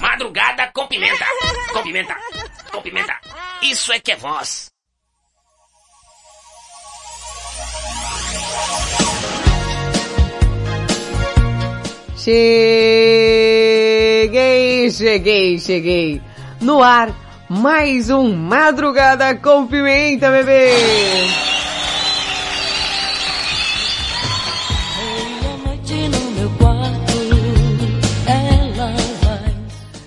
Madrugada com pimenta. Com pimenta. Com pimenta. Isso é que é voz. Cheguei, cheguei, cheguei. No ar, mais um Madrugada com Pimenta, bebê.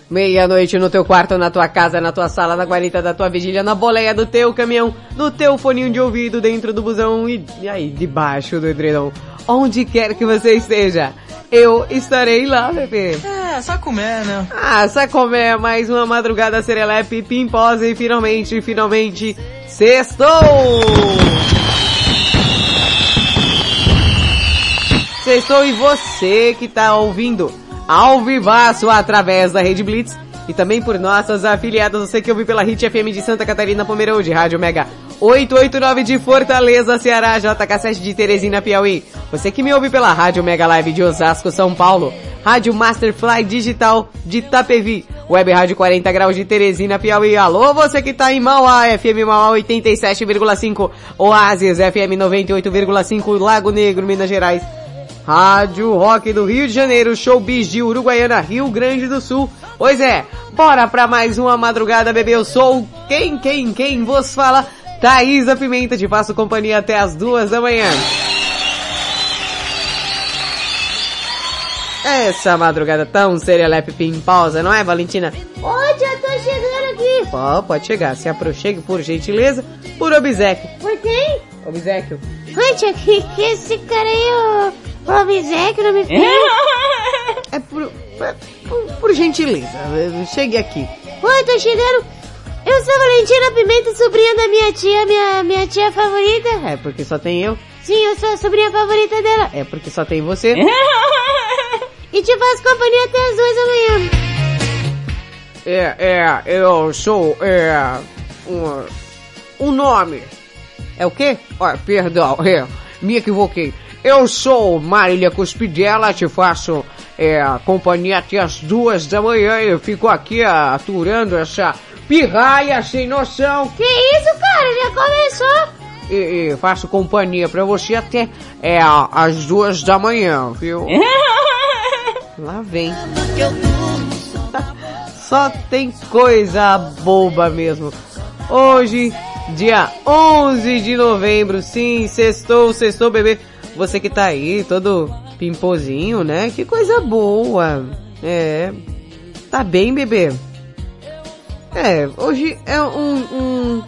Meia-noite no teu quarto, na tua casa, na tua sala, na guarita da tua vigília, na boleia do teu caminhão, no teu foninho de ouvido, dentro do busão e, e aí, debaixo do edredom. Onde quer que você esteja, eu estarei lá, bebê. É, só comer, né? Ah, só comer mais uma madrugada serelepe, pimposa e finalmente, finalmente, sextou! Sextou e você que tá ouvindo ao vivaço através da Rede Blitz e também por nossas afiliadas, você que ouve pela Hit FM de Santa Catarina, Pomerode, Rádio Mega 889 de Fortaleza, Ceará, JK7 de Teresina, Piauí. Você que me ouve pela Rádio Mega Live de Osasco, São Paulo, Rádio Masterfly Digital de Tapevi, Web Rádio 40 Graus de Teresina, Piauí. Alô, você que tá em Mauá, FM Mauá 87,5, Oasis FM 98,5, Lago Negro, Minas Gerais. Rádio Rock do Rio de Janeiro, Showbiz de Uruguaiana, Rio Grande do Sul. Pois é, bora pra mais uma madrugada, bebê. Eu sou quem, quem, quem vos fala? Thaisa Pimenta, te faço companhia até as duas da manhã. Essa madrugada tão serelepe pimposa, não é, Valentina? Oi, já tô chegando aqui. Ó, pode chegar. Se aproxime por gentileza, por obsequio. Por quem? Obsequio. Ai, tia, que, esse cara aí, o, o obsequio não me fez? É por, por, por gentileza. Chegue aqui. Oi, tô chegando. Eu sou a Valentina Pimenta, sobrinha da minha tia, minha, minha tia favorita. É porque só tem eu. Sim, eu sou a sobrinha favorita dela. É porque só tem você. E te faço companhia até as duas da manhã. É, é, eu sou, é, um, um nome. É o quê? Ah, perdão, é, me equivoquei. Eu sou Marília Cuspidela, te faço, é, companhia até as duas da manhã eu fico aqui aturando essa pirraia sem noção. Que isso, cara? Já começou? E, e faço companhia pra você até, é, as duas da manhã, viu? Lá vem. Só tem coisa boba mesmo. Hoje, dia 11 de novembro, sim, sextou, sextou, bebê. Você que tá aí, todo pimpozinho, né? Que coisa boa. É. Tá bem, bebê? É, hoje é um, um,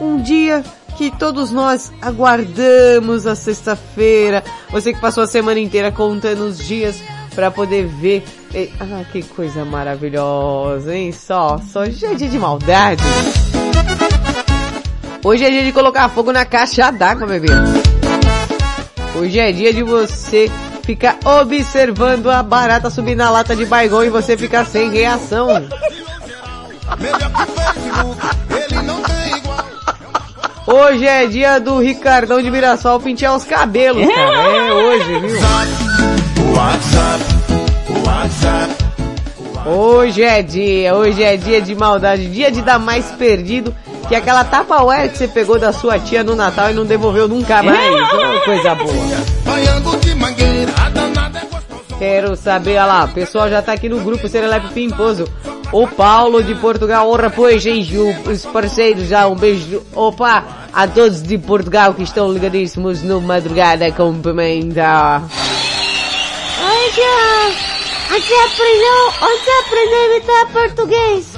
um dia que todos nós aguardamos a sexta-feira. Você que passou a semana inteira contando os dias para poder ver. E, ah, que coisa maravilhosa, hein? Só, só dia de maldade. Hoje é dia de colocar fogo na caixa d'água, bebê. Hoje é dia de você ficar observando a barata subir na lata de baigão e você ficar sem reação. Hoje é dia do Ricardão de Mirassol pentear os cabelos, cara. É hoje, viu? Hoje é dia, hoje é dia de maldade, dia de dar mais perdido que aquela tapa que você pegou da sua tia no Natal e não devolveu nunca mais. Oh, coisa boa. Quero saber, olha lá, o pessoal já tá aqui no grupo Serelepe Pimposo. O Paulo de Portugal, ora pois, gente, os parceiros já, um beijo, opa, a todos de Portugal que estão ligadíssimos no Madrugada com Pimenta. Oi, tia. Onde você aprendeu, onde você aprendeu a imitar português?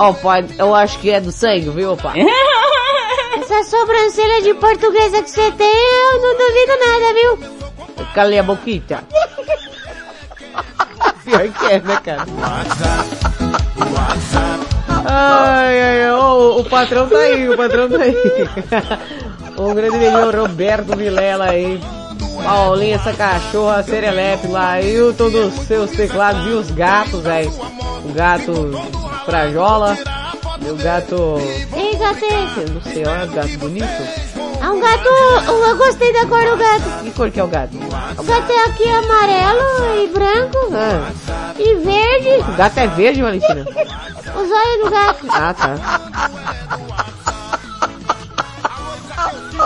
Ó, oh, pai, eu acho que é do sangue, viu, pai? Essa sobrancelha de portuguesa que você tem, eu não duvido nada, viu? cale a boquita. Pior que é, né, cara? Ai, ai, ai, oh, o patrão tá aí, o patrão tá aí. o grande melhor Roberto Vilela aí. Paulinha, essa cachorra, Serelepe lá, Hilton dos seus teclados e os gatos, velho. O gato Frajola, e o gato... Ei, gato, é- Eu não sei, olha o gato bonito. é um gato, eu gostei da cor do gato. Que cor que é o gato? O gato é aqui amarelo e branco Ah, e verde. o gato é verde, Valentina? Os olhos do gato. Ah, tá.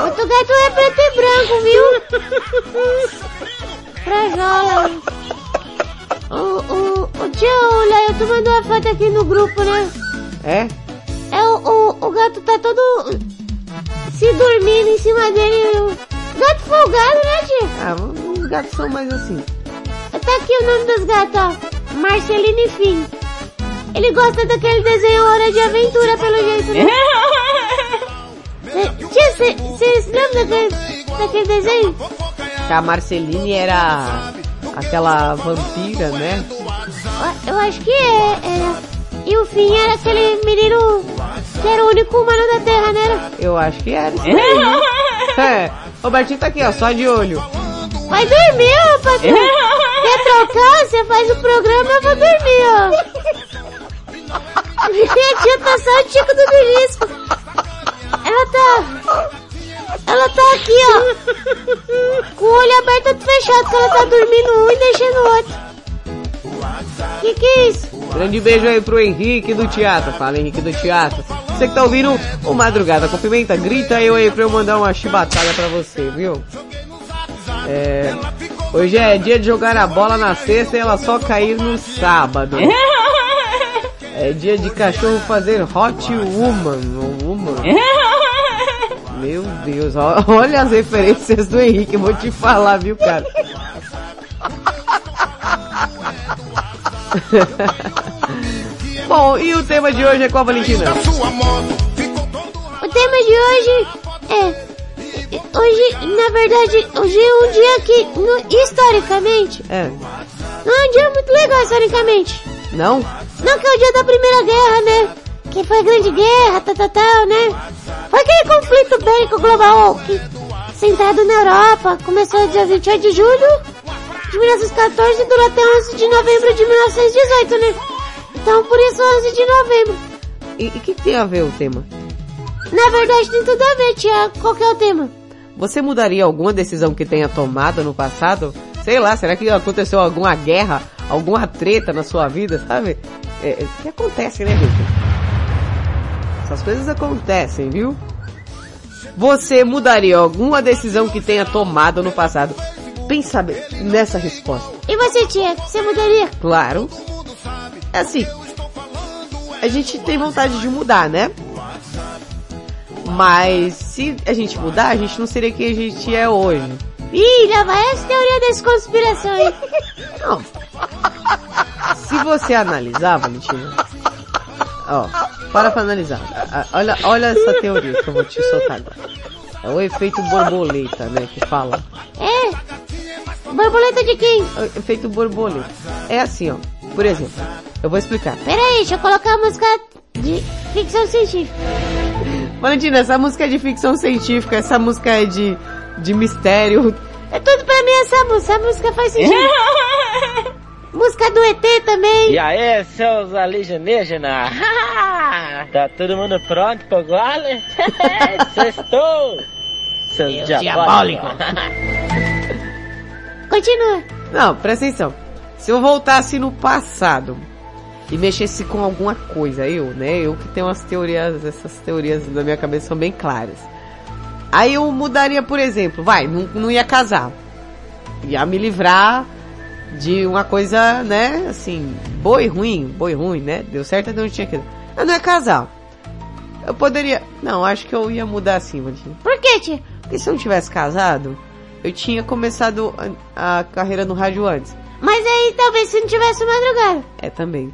Outro gato é preto e branco, viu? Frajola. O, o, o tio Léo, tu mandou a foto aqui no grupo, né? É? É o, o, o gato tá todo se dormindo em cima dele. O gato folgado, né, tio? Ah, os gatos são mais assim. Tá aqui o nome dos gatos, ó. Marcelino e Fim. Ele gosta daquele desenho Hora de Aventura, pelo jeito, né? Tia, vocês lembram daquele, daquele desenho? Que a Marceline era aquela vampira, né? Eu- acho que é, era. E o Fim era aquele menino que era o único humano da Terra, né? Eu acho que era isso? É, Robertinho tá aqui, ó, só de olho. Vai dormir, ô patrão. Quer trocar? Você faz o programa, eu vou dormir, ó. Minha tia tá só o tico do belisco. Ela tá... Ela tá aqui, ó. Com o olho aberto e fechado, que ela tá dormindo um e deixando o outro. Que que é isso? Grande beijo aí pro Henrique do Teatro. Fala, Henrique do Teatro. Você que tá ouvindo o Madrugada com Pimenta, grita eu aí pra eu mandar uma chibatada pra você, viu? É, hoje é dia de jogar a bola na sexta e ela só cair no sábado. É dia de cachorro fazer hot woman. woman. Meu Deus, olha as referências do Henrique, eu vou te falar, viu, cara? Bom, e o tema de hoje é qual, Valentina? O tema de hoje é... Hoje, na verdade, hoje é um dia que, no- historicamente, É, não é um dia muito legal historicamente. não? Não que é o dia da Primeira Guerra, né? Que foi a Grande Guerra, tal, tal, tal, né? Foi aquele conflito bélico global que, centrado na Europa, começou dia 28 de julho de 1914 e durou até 11 de novembro de 1918, né? Então, por isso 11 de novembro. E o que, que tem a ver o tema? Na verdade, tem tudo a ver, tia. Qual que é o tema? Você mudaria alguma decisão que tenha tomado no passado? Sei lá, será que aconteceu alguma guerra, alguma treta na sua vida, sabe? É, é, que acontece, né, gente? Essas coisas acontecem, viu? Você mudaria alguma decisão que tenha tomado no passado? Pensa nessa resposta. E você, tia? Você mudaria? Claro. É assim. A gente tem vontade de mudar, né? Mas se a gente mudar, a gente não seria quem a gente é hoje. Ih, lá vai essa teoria das conspirações. Não. Se você analisar, Valentina. Ó, para pra analisar. Olha, olha essa teoria que eu vou te soltar agora. É o efeito borboleta, né? Que fala. É? Borboleta de quem? É o efeito borboleta. É assim, ó. Por exemplo, eu vou explicar. Pera aí, deixa eu colocar a música de ficção científica. Valentina, essa música é de ficção científica, essa música é de, de mistério. É tudo pra mim essa música, essa música faz sentido. música do ET também. E aí, seus alienígenas? tá todo mundo pronto pro gole? Sextou! Seus diabólicos! Continua. Não, presta atenção. Se eu voltasse no passado e mexesse com alguma coisa, eu, né? Eu que tenho umas teorias, essas teorias na minha cabeça são bem claras. Aí eu mudaria, por exemplo, vai, não, não ia casar. Ia me livrar de uma coisa, né, assim, boa e ruim, boa e ruim, né? Deu certo, então não tinha que. Eu não ia casar. Eu poderia. Não, acho que eu ia mudar assim, Valentina. Por que, tia? Porque se eu não tivesse casado, eu tinha começado a, a carreira no rádio antes. Mas aí talvez se não tivesse madrugada. É também.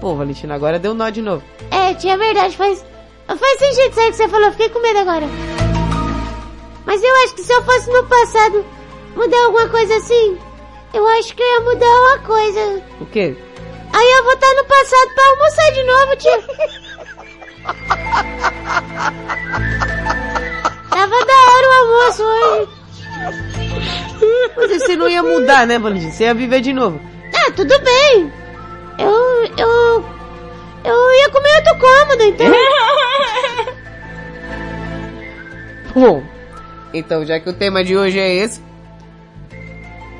Pô, Valentina, agora deu nó de novo. É, tia, é verdade, faz. Faz sentido isso aí que você falou, fiquei com medo agora. Mas eu acho que se eu fosse no passado mudar alguma coisa assim, eu acho que eu ia mudar uma coisa. O quê? Aí eu vou estar no passado pra almoçar de novo, tia. Tava da hora o almoço hoje. Mas você não ia mudar, né, Valentina? Você ia viver de novo. Ah, tudo bem. Eu. Eu. Eu ia comer outro cômodo, então. Bom, então já que o tema de hoje é esse,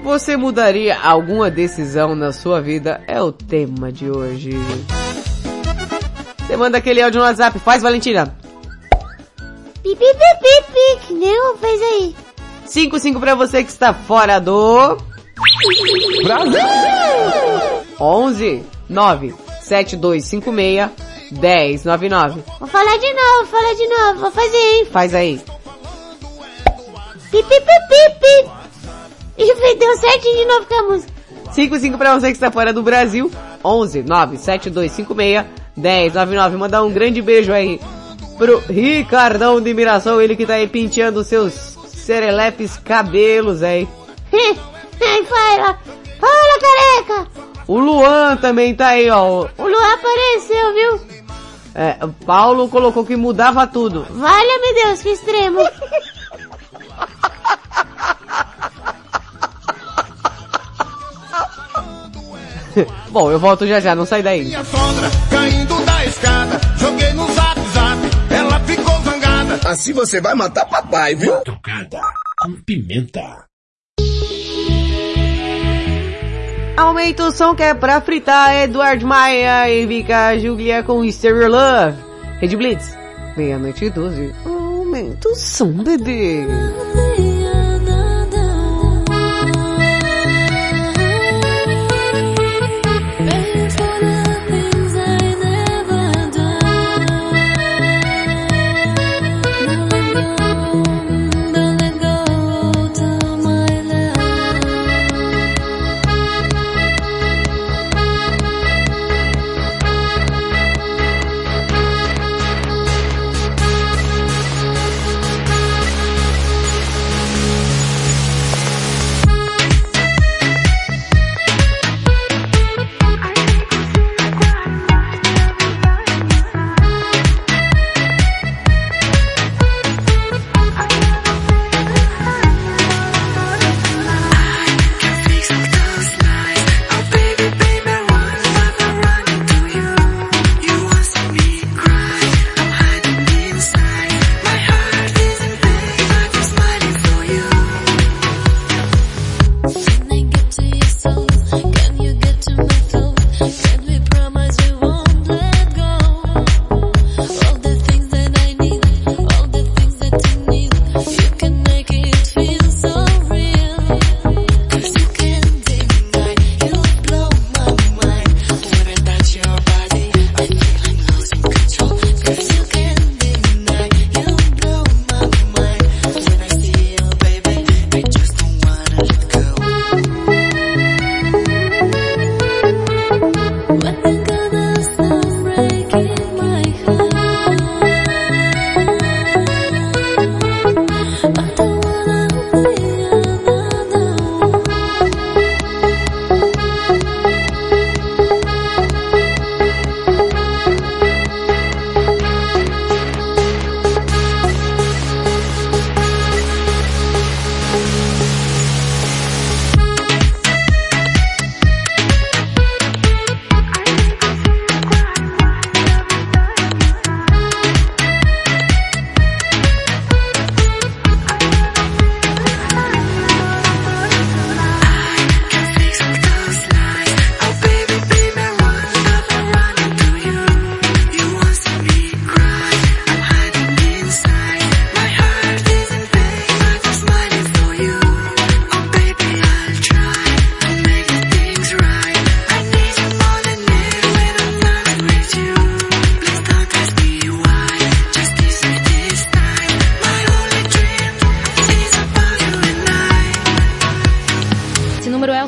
você mudaria alguma decisão na sua vida? É o tema de hoje. Você manda aquele áudio no WhatsApp, faz Valentina. Pi, pi, pi, pi, pi, que nem eu fez aí. 55 pra você que está fora do... Brasil! 11 9 7256 1099. Vou falar de novo, vou falar de novo, vou fazer, hein. Faz aí. Pi, pi, pi, pi, pi. E deu certinho de novo com a música. 55 pra você que está fora do Brasil. 11 9 7256 1099. Mandar um grande beijo aí pro Ricardão de Miração, ele que tá aí penteando seus serelepes cabelos aí. Ai, fala. Fala, careca. O Luan também tá aí, ó. O Luan apareceu, viu? É, o Paulo colocou que mudava tudo. Valha-me Deus, que extremo. Bom, eu volto já já, não sai daí. Minha sogra caindo da escada, joguei no zap zap, ela ficou zangada. Assim você vai matar papai, viu? Madrugada com pimenta. Aumenta o som que é pra fritar, Eduardo Maia e Vika Julia com Stereo Love. Red Blitz, meia-noite e doze. Aumenta o som, bebê.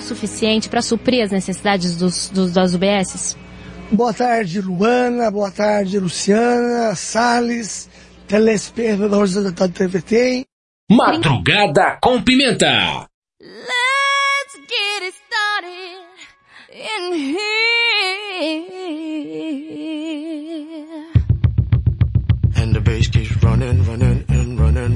Suficiente para suprir as necessidades dos, dos, das UBSs? Boa tarde, Luana. Boa tarde, Luciana, Salles, telespectadores da TVT. Madrugada com pimenta. Let's get it started in here.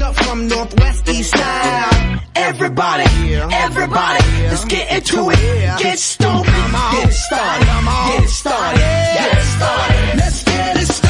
Act up from northwest east side. Everybody, everybody, let's get into it. Get stoked, get it started, get it started, get it started. Let's get it started.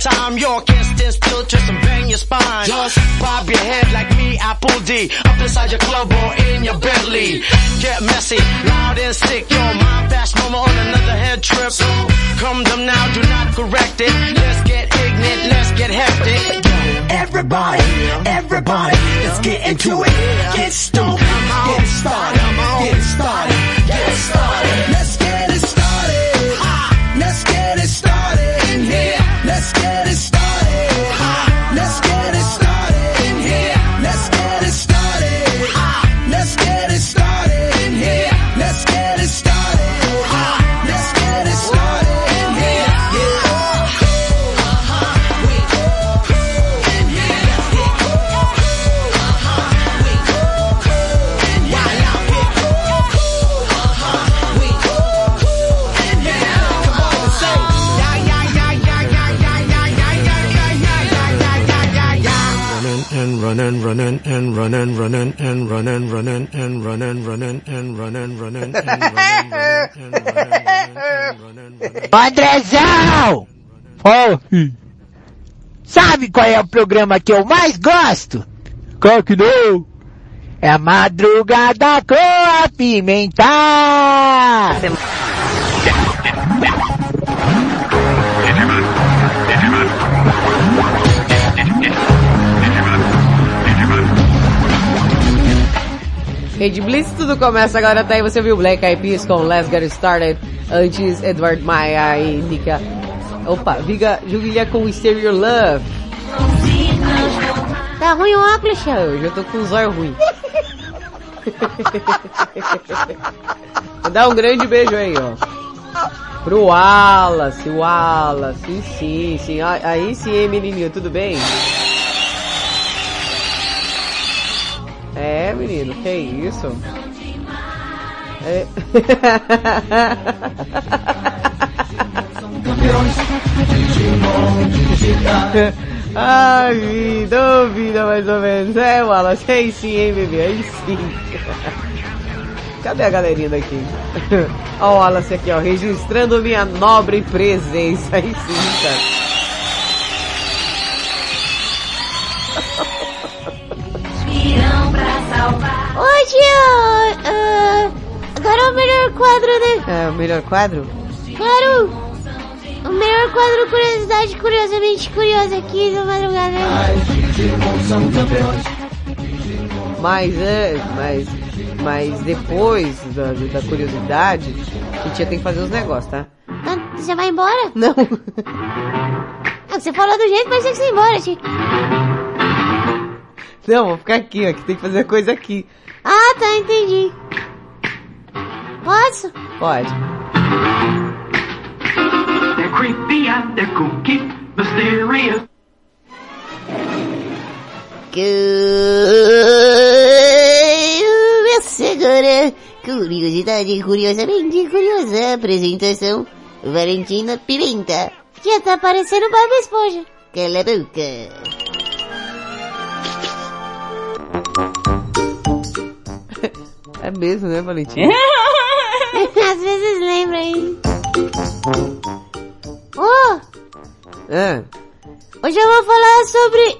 time. You can't stand still, twist and bang your spine. Just bob your head like me, Apple D. Up inside your club or in your Bentley. Get messy, loud and sick. Your mind fast mama on another head trip. So come them now, do not correct it. Let's get ignorant, let's get hectic. Everybody, everybody, let's get into it. Get stoked, get started, get started, get started. Let's running, and running, running and running, running and running, running and running, running and. Andrezão! Fala. Sabe qual é o programa que eu mais gosto? Qual que não? É a Madrugada com a Pimenta! Rede Blitz, tudo começa agora, tá aí, você viu Black Eyed Peas com Let's Get Started, antes Edward Maia e Nika, opa, Viga Julia com Stereo Love. Tá ruim o óculos, Xia? Hoje eu tô com os olhos ruins. Vou dar um grande beijo aí, ó. Pro Wallace, Wallace, sim, sim, aí sim, hein, menininho, tudo bem? É, menino, que isso? É. Ai, vida, vida mais ou menos. É, Wallace, aí sim, hein, bebê, aí sim. Cadê a galerinha daqui? Ó o Wallace aqui, ó, registrando minha nobre presença. Aí sim, cara. Hoje, ah, ah, agora é o melhor quadro, né? É o melhor quadro? Claro! O melhor quadro Curiosidade Curiosamente Curiosa aqui do Madrugada. Mas é, mas, mas depois da, da curiosidade, a gente ter que fazer os negócios, tá? Ah, Você vai embora? Não. Você falou do jeito, mas tem que embora, Chico. Não, vou ficar aqui, ó, que tem que fazer coisa aqui. Ah, tá, entendi. Posso? Pode. They're creepy and they're kooky, mysterious. Começa agora. Curiosidade curiosamente curiosa. Apresentação. Valentina Pimenta. Já tá parecendo Bob Esponja. Cala a boca. É mesmo, né, Valentina? Às vezes lembra aí. Oh, É. hoje eu vou falar sobre...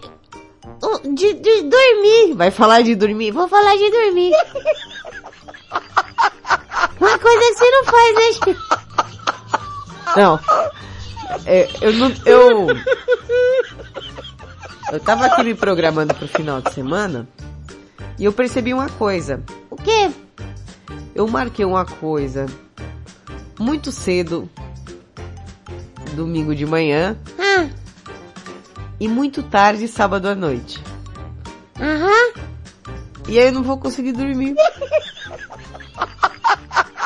De, de dormir. Vai falar de dormir? Vou falar de dormir. Uma coisa você não faz, né? Não. É, eu não. Eu. Eu tava aqui me programando pro final de semana e eu percebi uma coisa. O quê? Eu marquei uma coisa muito cedo, domingo de manhã, Ah, e muito tarde, sábado à noite. aham. E aí eu não vou conseguir dormir.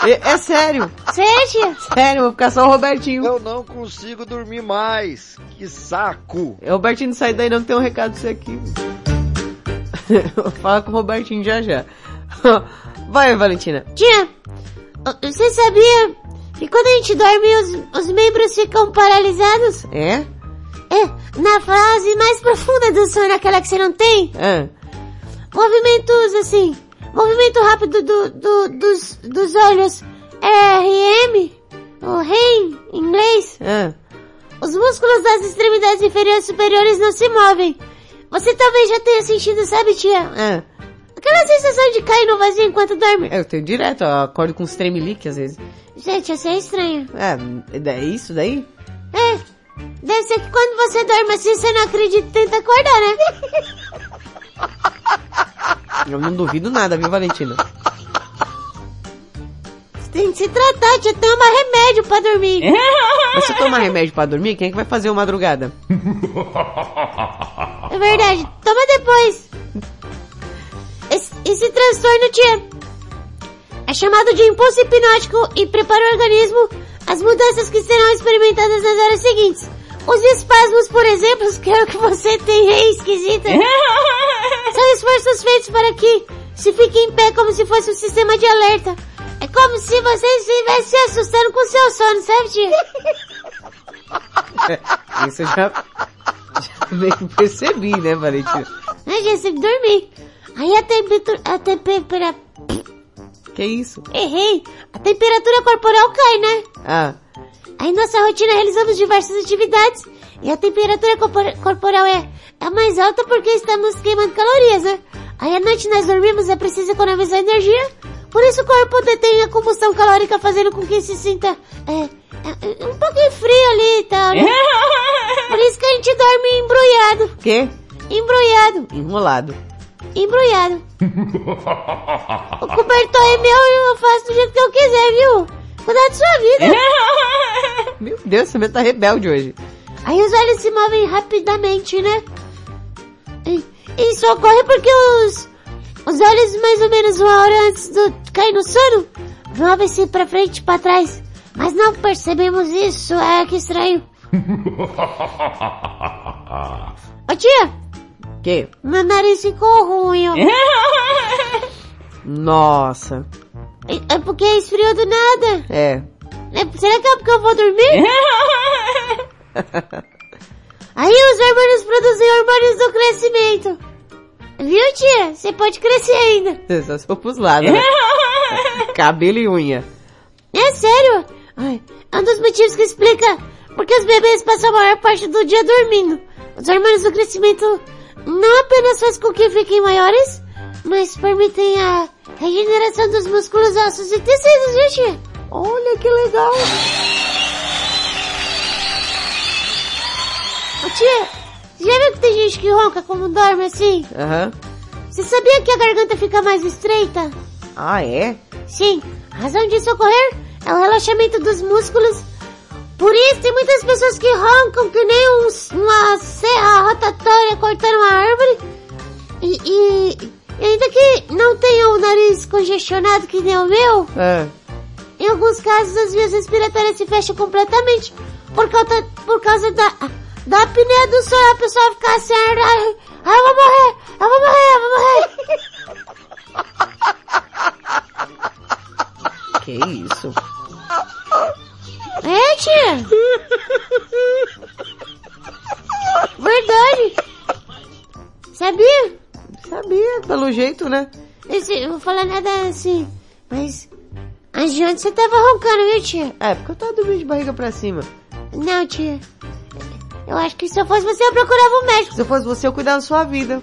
É, é sério. Sério? Sério, eu vou ficar só o Robertinho. Eu não consigo dormir mais. Que saco. É, O Robertinho não sai daí não, tem um recado pra você aqui. Fala com o Robertinho já já. Vai, Valentina. Tia, você sabia que quando a gente dorme os, os membros ficam paralisados? É? É, na fase mais profunda do sono, aquela que você não tem? É. Movimentos assim, movimento rápido do, do- dos, dos olhos RM, o REM, em inglês. É. Os músculos das extremidades inferiores e superiores não se movem. Você talvez já tenha sentido, sabe, tia? É. Aquela sensação de cair no vazio enquanto dorme. Eu tenho direto, eu acordo com uns tremelique às vezes. Gente, isso é estranho. É, é isso daí? É, deve ser que quando você dorme assim, você não acredita e tenta acordar, né? Eu não duvido nada, viu, Valentina? Tem que se tratar, tia, toma remédio pra dormir. Mas se tomar remédio pra dormir, quem é que vai fazer o madrugada? É verdade, toma depois. Esse, esse transtorno, tia, é chamado de impulso hipnótico e prepara o organismo às mudanças que serão experimentadas nas horas seguintes. Os espasmos, por exemplo, que é o que você tem, é esquisita. São esforços feitos para que se fique em pé como se fosse um sistema de alerta. Como se você estivesse se assustando com seu sono, sabe, tia? Isso eu já, já meio percebi, né, Valentina? Né, tia, você dormir. Aí a temperatura... A temperatura... Que isso? Errei. A temperatura corporal cai, né? Ah, Aí nossa rotina realizamos diversas atividades e a temperatura corpor- corporal é, é mais alta porque estamos queimando calorias, né? Aí à noite nós dormimos, é preciso economizar energia, por isso o corpo detém a combustão calórica fazendo com que se sinta é, é, um pouquinho frio ali e tal, né? Por isso que a gente dorme embrulhado, quê? embrulhado, Enrolado. embrulhado. O cobertor é meu e eu faço do jeito que eu quiser, viu? Cuidar da sua vida. Meu Deus, você tá rebelde hoje. Aí os olhos se movem rapidamente, né? E, isso ocorre porque os, os olhos, mais ou menos uma hora antes de cair no sono, movem-se pra frente e pra trás. Mas não percebemos isso, é que estranho. Ô tia, Que? meu nariz ficou ruim, ó. Nossa. É é porque esfriou do nada. É. É- será que é porque eu vou dormir? Aí os hormônios produzem hormônios do crescimento. Viu, tia? Você pode crescer ainda. Só se for pros lados, né? Cabelo e unha. É sério? Ai, é um dos motivos que explica porque os bebês passam a maior parte do dia dormindo. Os hormônios do crescimento não apenas fazem com que fiquem maiores, mas permitem a regeneração dos músculos, ossos e tecidos, viu, tia? Olha que legal. tia, já viu que tem gente que ronca como dorme assim? Aham. Você sabia que a garganta fica mais estreita? Ah, é? Sim, a razão disso ocorrer é o relaxamento dos músculos. Por isso, tem muitas pessoas que roncam que nem um- uma serra rotatória cortando uma árvore. E, e- e ainda que não tenha o nariz congestionado que nem o meu, É. em alguns casos as vias respiratórias se fecham completamente por causa, por causa da, da apneia do sono. A pessoa fica assim, ai, ai, eu vou morrer, eu vou morrer, eu vou morrer. Que isso? É, tia? Verdade. Sabia? Sabia, pelo jeito, né? Esse, eu vou falar nada assim, mas... Antes de ontem você tava roncando, viu, tia? É, porque eu tava dormindo de barriga pra cima. Não, tia. Eu acho que se eu fosse você, eu procurava um médico. Se eu fosse você, eu cuidava da sua vida.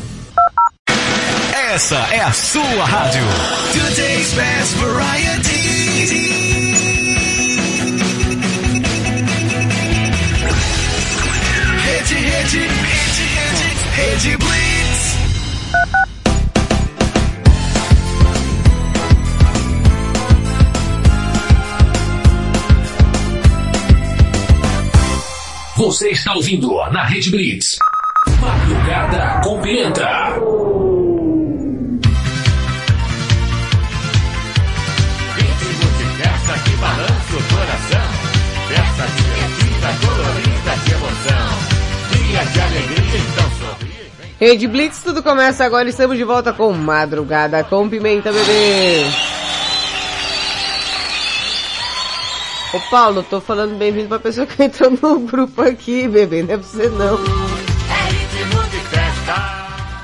Essa é a sua rádio. Today's best variety. Rede, rede, rede, rede, rede Blitz. Você está ouvindo na Rede Blitz. Madrugada com Pimenta. Rede Blitz, tudo começa agora. Estamos de volta com Madrugada com Pimenta, bebê. Ô Paulo, tô falando bem-vindo pra pessoa que entrou no grupo aqui, bebê. Não é pra você não.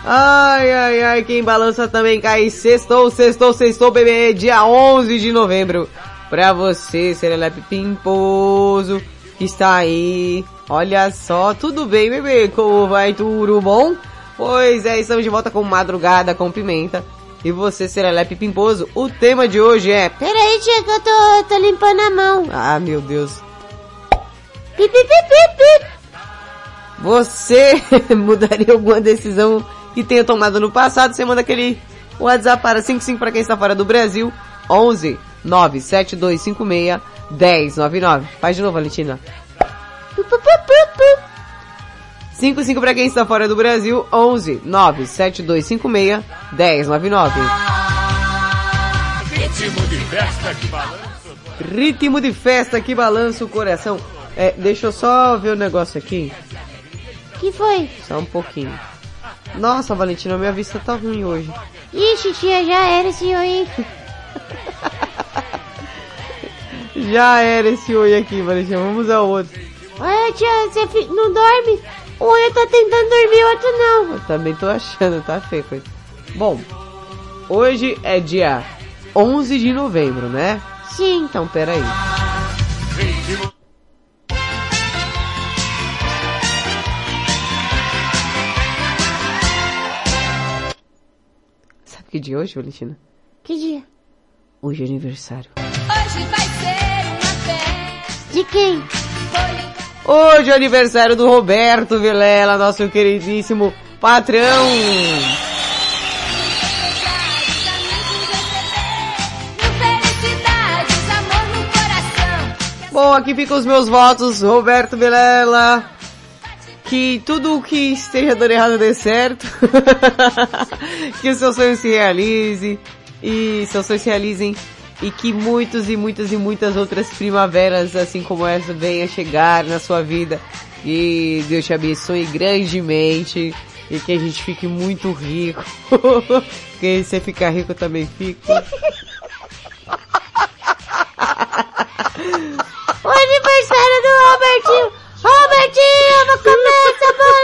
Ai, ai, ai, quem balança também cai. Sextou, sextou, sextou, bebê. Dia 11 de novembro. Pra você, Serelepe Pimposo, que está aí. Olha só, tudo bem, bebê? Como vai? Tudo bom? Pois é, estamos de volta com Madrugada com Pimenta. E você, Serelepe Pimposo, o tema de hoje é... Peraí, tia, que eu tô, tô limpando a mão. Ah, meu Deus. Pi, pi, pi, pi, pi. Você mudaria alguma decisão que tenha tomado no passado? Você manda aquele WhatsApp para 55 para quem está fora do Brasil. 11 97256 1099. Faz de novo, Valentina. 55 para quem está fora do Brasil. 11 97256 1099. Ritmo de festa que balança o coração. Ritmo de festa que balança o coração. É, deixa eu só ver o negócio aqui. Que foi? Só um pouquinho. Nossa, Valentina, minha vista tá ruim hoje. Ixi, tia, já era esse oi. Já era esse oi aqui, Valentina. Vamos ao outro. Olha, tia, você não dorme? Um olho tá tentando dormir, o outro não. Eu também tô achando, tá feio. coisa. Bom, hoje é dia 11 de novembro, né? Sim. Então, peraí. Sabe que dia é hoje, Valentina? Que dia? Hoje é aniversário. Hoje vai ser uma festa. De quem? Hoje é aniversário do Roberto Vilela, nosso queridíssimo patrão. Bom, aqui ficam os meus votos, Roberto Vilela. Que tudo o que esteja dando errado dê certo. que o seu sonho se realize. E seus sonhos se realizem. E que muitos e muitas e muitas outras primaveras, assim como essa, venham chegar na sua vida. E Deus te abençoe grandemente. E que a gente fique muito rico. Porque se você ficar rico, também fico. O aniversário do Robertinho. Robertinho, vou comer essa bola.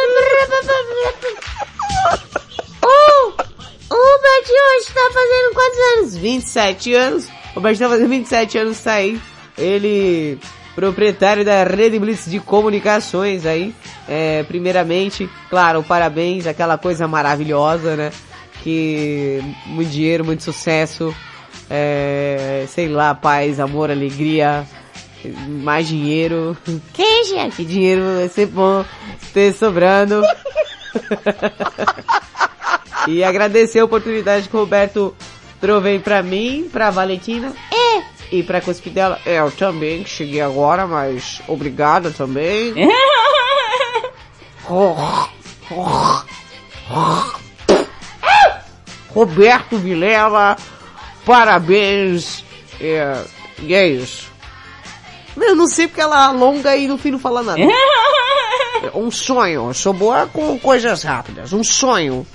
O Robertinho hoje tá fazendo quantos anos? 27 anos. O tá fazendo 27 anos, tá aí. Ele, proprietário da Rede Blitz de Comunicações aí. É, primeiramente, claro, parabéns, aquela coisa maravilhosa, né? Que muito dinheiro, muito sucesso, é, sei lá, paz, amor, alegria, mais dinheiro. Quem, gente? Que dinheiro vai ser bom ter sobrando. e agradecer a oportunidade que o Roberto trovei pra mim, pra Valentina. É. E pra cuspe dela. É, eu também, que cheguei agora, mas obrigada também. Roberto Vilela, parabéns. É, e é isso. Eu não sei porque ela alonga e no fim não fala nada. um sonho. Eu sou boa com coisas rápidas. Um sonho.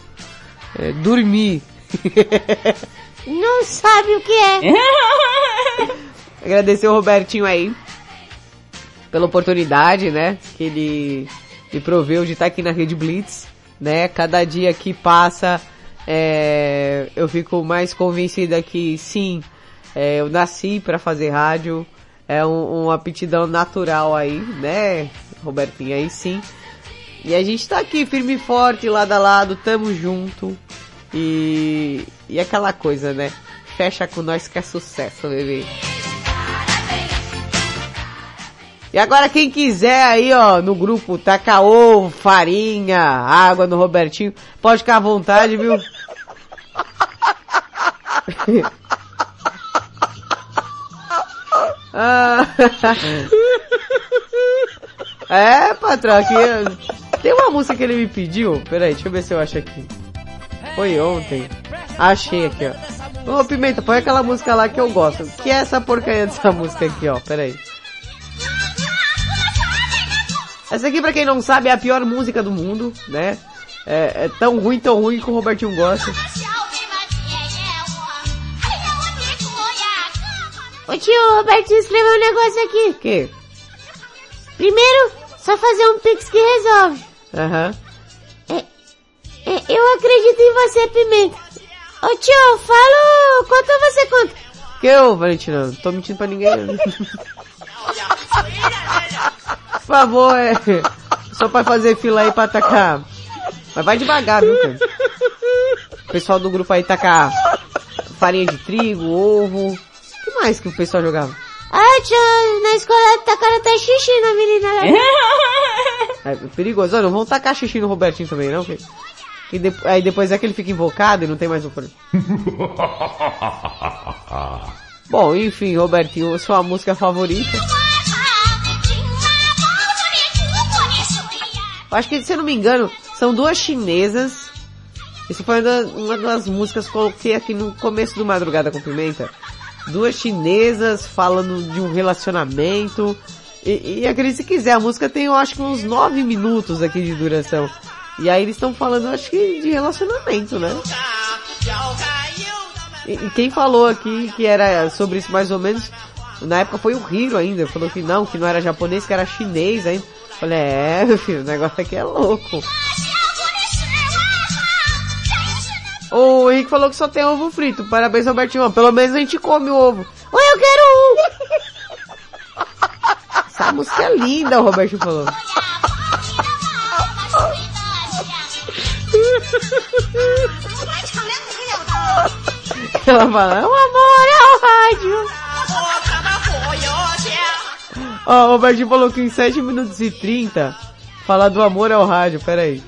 É, dormir. Não sabe o que é. Agradecer o Robertinho aí. Pela oportunidade, né? Que ele me proveu de estar aqui na Rede Blitz. Né? Cada dia que passa, é, eu fico mais convencida que sim, é, eu nasci para fazer rádio. É um, uma aptidão natural aí, né, Robertinho? Aí sim. E a gente tá aqui firme e forte, lado a lado, tamo junto. E, e aquela coisa, né? Fecha com nós que é sucesso, bebê. E agora quem quiser aí, ó, no grupo, tacar ovo, farinha, água no Robertinho, pode ficar à vontade, viu? Ah. É, patrão, aqui tem uma música que ele me pediu. Peraí, deixa eu ver se eu acho aqui. Foi ontem. Achei aqui, ó. Ô, Pimenta, põe aquela música lá que eu gosto. Que é essa porcaria dessa música aqui, ó. Peraí. Essa aqui, pra quem não sabe, é a pior música do mundo, né? É, é tão ruim, tão ruim que o Robertinho gosta. Ô tio, o Robertinho escreveu um negócio aqui. Que? Primeiro, só fazer um pix que resolve. Aham. É, eu acredito em você, Pimenta. Ô tio, fala quanto você conta. Que eu, Valentina? Não tô mentindo pra ninguém. Por favor, é. Só pra fazer fila aí pra atacar. Mas vai devagar, viu, cara? O pessoal do grupo aí tacar farinha de trigo, ovo. O que mais que o pessoal jogava? Ah, tio, na escola tacaram até xixi na menina. É perigoso. Olha, não vão tacar xixi no Robertinho também, não? Que, que de- aí depois é que ele fica invocado e não tem mais o problema. Bom, enfim, Robertinho, sua música favorita. Eu acho que, se eu não me engano, são duas chinesas. Isso foi uma das, músicas que coloquei aqui no começo do Madrugada com Pimenta. Duas chinesas falando de um relacionamento. E, e acredite se quiser, a música tem eu acho que uns nove minutos aqui de duração. E aí eles estão falando, acho que de relacionamento, né? E, quem falou aqui que era sobre isso mais ou menos, na época foi o Hiro ainda, falou que não, que não era japonês, que era chinês ainda. Falei, é, meu filho, o negócio aqui é louco. O Henrique falou que só tem ovo frito. Parabéns, Robertinho. Pelo menos a gente come o ovo. Oi, eu quero um! Essa música é linda, o Robertinho falou. Ela fala, o amor é o rádio. Ó, o Robertinho falou que em 7 minutos e 30 falar do amor ao rádio. Pera aí.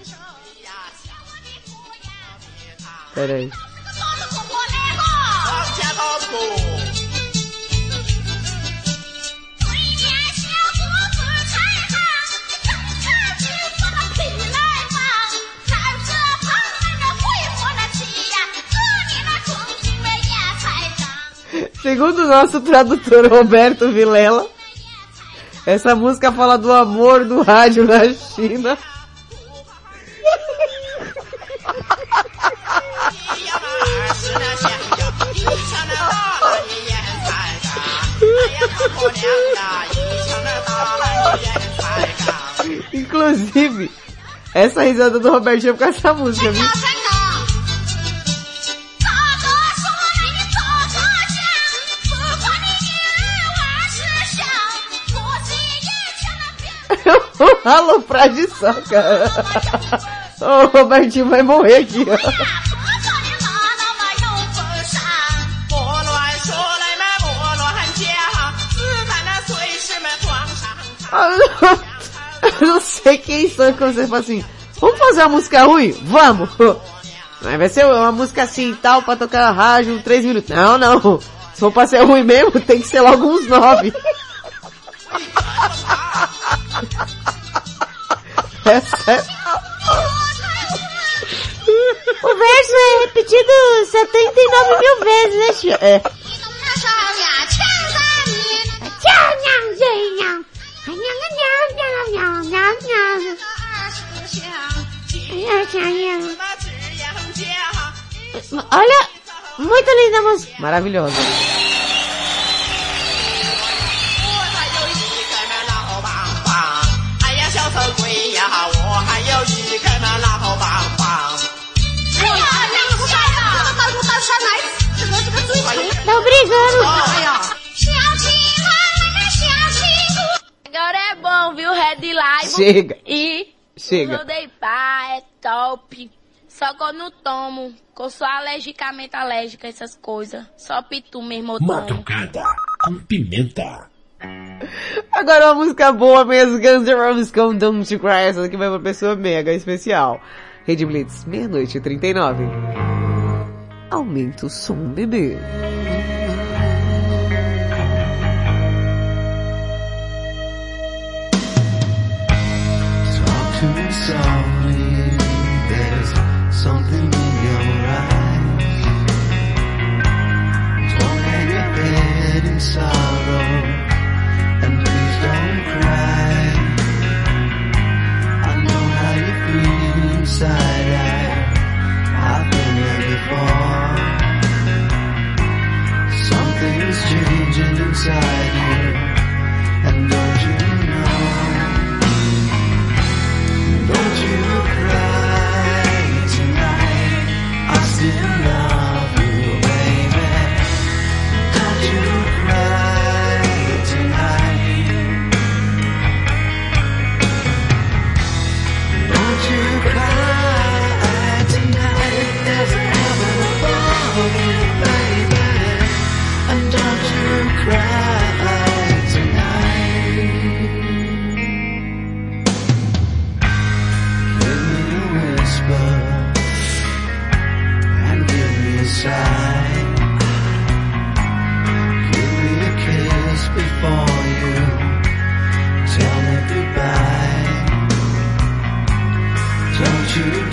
Segundo o nosso tradutor Roberto Vilela, essa música fala do amor do rádio na China. Inclusive, essa risada do Robertinho é por causa dessa música, viu? Alô, pra de saca. O Robertinho vai morrer aqui, ó. Eu não sei quem são que você fala assim, vamos fazer uma música ruim? Vamos! Mas vai ser uma música assim e tal, pra tocar rádio, três minutos. Não, não. Se for pra ser ruim mesmo, tem que ser logo uns nove. O verso é repetido 79 mil vezes, né? É. Olha, muito linda música. Maravilhosa. Tá brigando. Agora é bom, viu? Red Live. Chega. E Chega. Pá é top. Só que eu não tomo, que eu sou alergicamente alérgica a essas coisas. Só pitu mesmo eu tomo. Madrugada com pimenta. Agora uma música boa mesmo, Guns N' Roses com Don't You Cry, essa daqui vai pra pessoa mega especial. Rede Blitz, meia-noite e 39. Aumenta o som, bebê. I've been before. Something's changing inside you, and don't you know? Don't you cry tonight. I still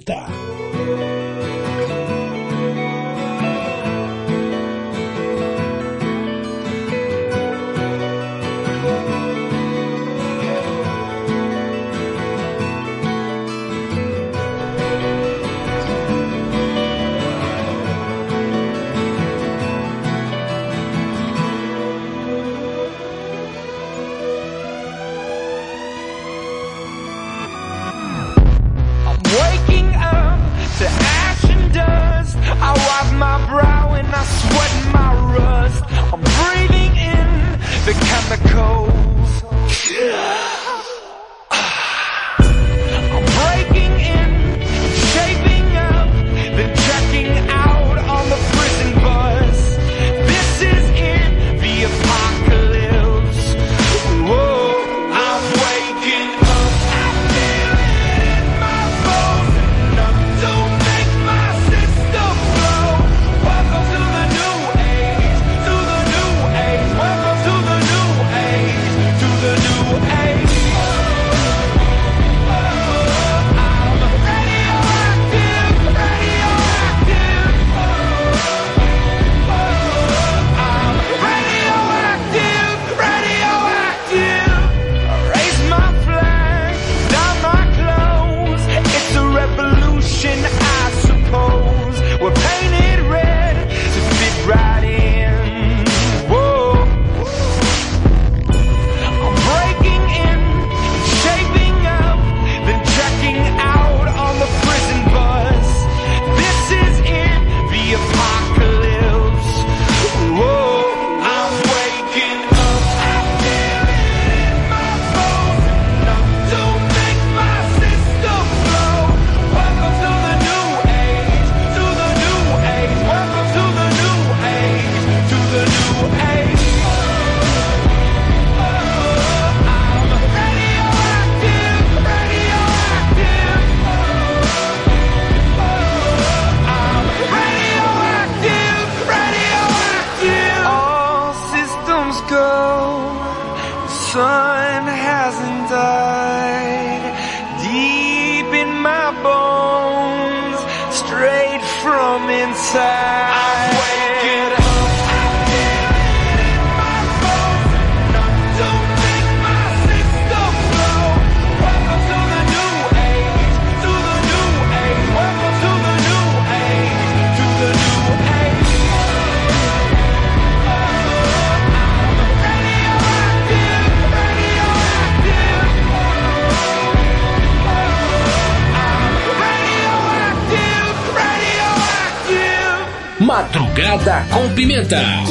com Pimenta.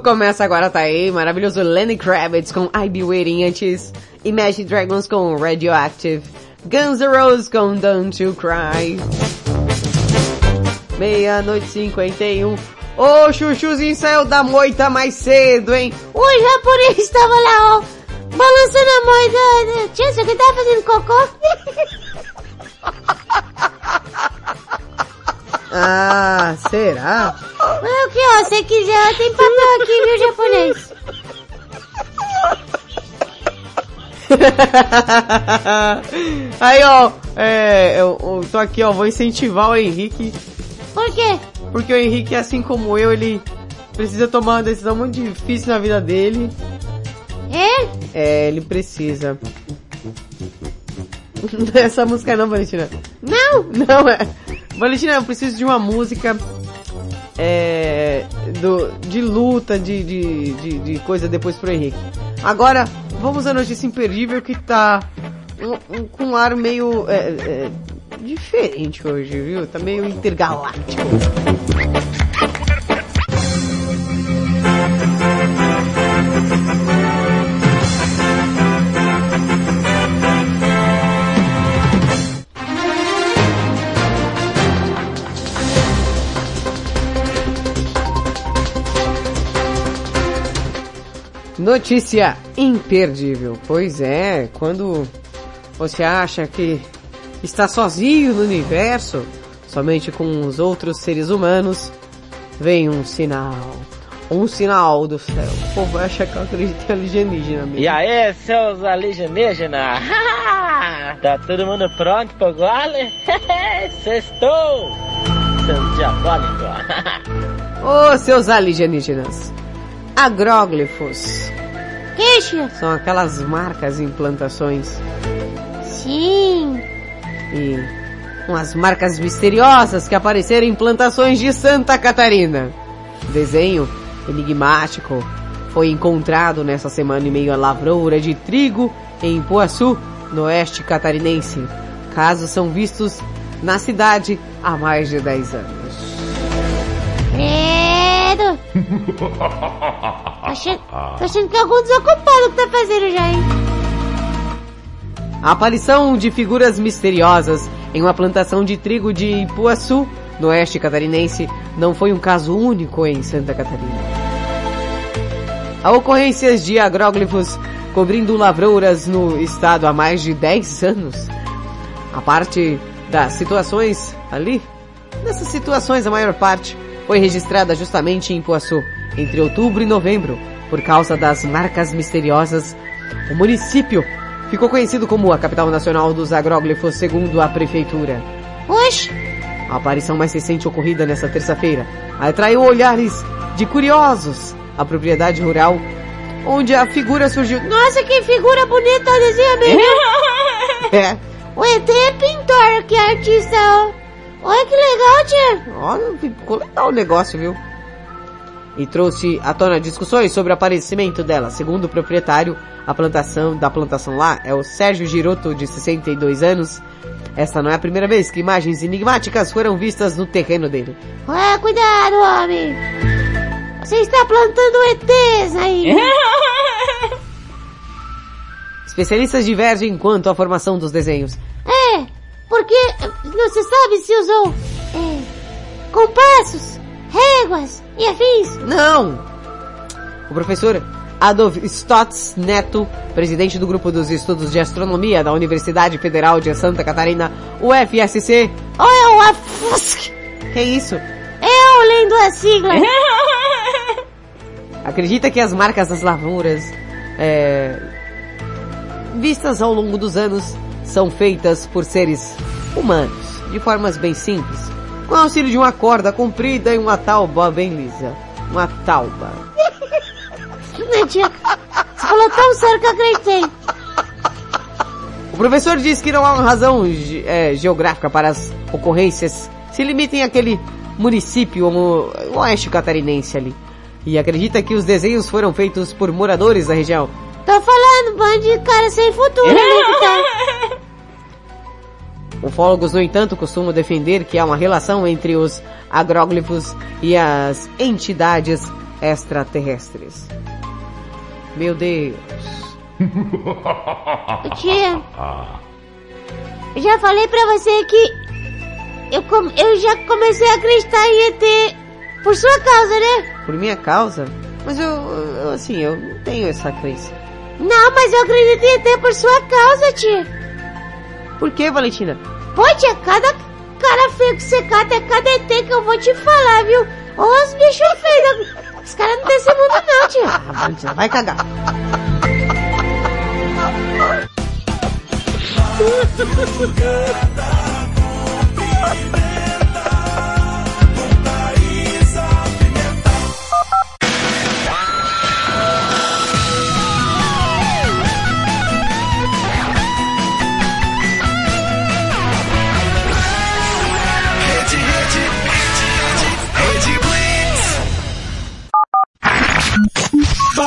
Começa agora, tá aí. Maravilhoso Lenny Kravitz com I Be Waiting antes. Imagine Dragons com Radioactive. Guns N' Roses com Don't You Cry. Meia-noite 51. Ô, chuchuzinho saiu da moita mais cedo, hein? O japonês estava lá, ó, balançando a moeda. Tia, você que tava fazendo cocô? Ah, será? Que, ó, se quiser, tem papel aqui, viu, japonês? Aí, ó, é, eu, eu tô aqui, ó, vou incentivar o Henrique. Por quê? Porque o Henrique, assim como eu, ele precisa tomar uma decisão muito difícil na vida dele. É? É, ele precisa. Essa música não, Valentina. Não? Não, é. Valentina, eu preciso de uma música é, do, de luta, de, de, de, de coisa depois pro Henrique. Agora, vamos à notícia imperdível que tá um, um- com um ar meio é, é, diferente hoje, viu? Tá meio intergaláctico. Notícia imperdível. Pois é, quando você acha que está sozinho no universo, somente com os outros seres humanos, vem um sinal. Um sinal do céu. O povo acha que eu acredito em alienígena mesmo. E aí, seus alienígenas? tá todo mundo pronto pro gole? Sextou! Seus diabólicos! Ô, seus alienígenas. Agróglifos. Queixa? São aquelas marcas em plantações. Sim. E umas marcas misteriosas que apareceram em plantações de Santa Catarina. Desenho enigmático foi encontrado nessa semana em meio à lavoura de trigo em Poaçu, no oeste catarinense. Casos são vistos na cidade há mais de 10 anos. Credo. Tô achando, tô achando que é algum desocupado que tá fazendo já, hein? A aparição de figuras misteriosas em uma plantação de trigo de Ipuaçu, no oeste catarinense, não foi um caso único em Santa Catarina. Há ocorrências de agróglifos cobrindo lavouras no estado há mais de 10 anos. A parte das situações ali, nessas situações a maior parte foi registrada justamente em Ipuaçu, entre outubro e novembro, por causa das marcas misteriosas. O município ficou conhecido como a capital nacional dos agróglifos segundo a prefeitura. Oxe, A aparição mais recente ocorrida nesta terça-feira atraiu olhares de curiosos à propriedade rural, onde a figura surgiu. nossa, que figura bonita desenho mesmo. É, O ET é pintor, que artista. Olha que legal, tia. olha, ficou legal o negócio, viu? E trouxe à tona discussões sobre o aparecimento dela. Segundo o proprietário, a plantação da plantação lá é o Sérgio Giroto, de 62 anos. Esta não é a primeira vez que imagens enigmáticas foram vistas no terreno dele. Ué, cuidado, homem. Você está plantando ETs aí. Especialistas divergem quanto à formação dos desenhos. É, porque não se sabe se usou é, compassos, réguas e afins. Não! O professor Adolf Stotz Neto, presidente do grupo dos estudos de astronomia da Universidade Federal de Santa Catarina, UFSC. Ou é o AFUSC? Que isso? Eu lendo a sigla. Acredita que as marcas das lavouras, é, vistas ao longo dos anos, são feitas por seres humanos, de formas bem simples, com o auxílio de uma corda comprida e uma tauba bem lisa. Uma tauba. Né, tia? Você falou tão sério que eu acreditei. O professor diz que não há uma razão ge- é, geográfica para as ocorrências se limitem àquele município o oeste catarinense ali. E acredita que os desenhos foram feitos por moradores da região. Tô falando, bando de cara sem futuro, né, tá? Ufólogos, no entanto, costumam defender que há uma relação entre os agróglifos e as entidades extraterrestres. Meu Deus. Tia, eu já falei pra você que eu, com- eu já comecei a acreditar em ET por sua causa, né? Por minha causa? Mas eu, eu, assim, eu não tenho essa crença. Não, mas eu acredito em ET por sua causa, tia. Por que, Valentina? Pô, tia, cada cara feio que você cata é cada ET que eu vou te falar, viu? Ô, os bichos feios. Os caras não tem esse mundo não, tia. Ah, Valentina, vai cagar.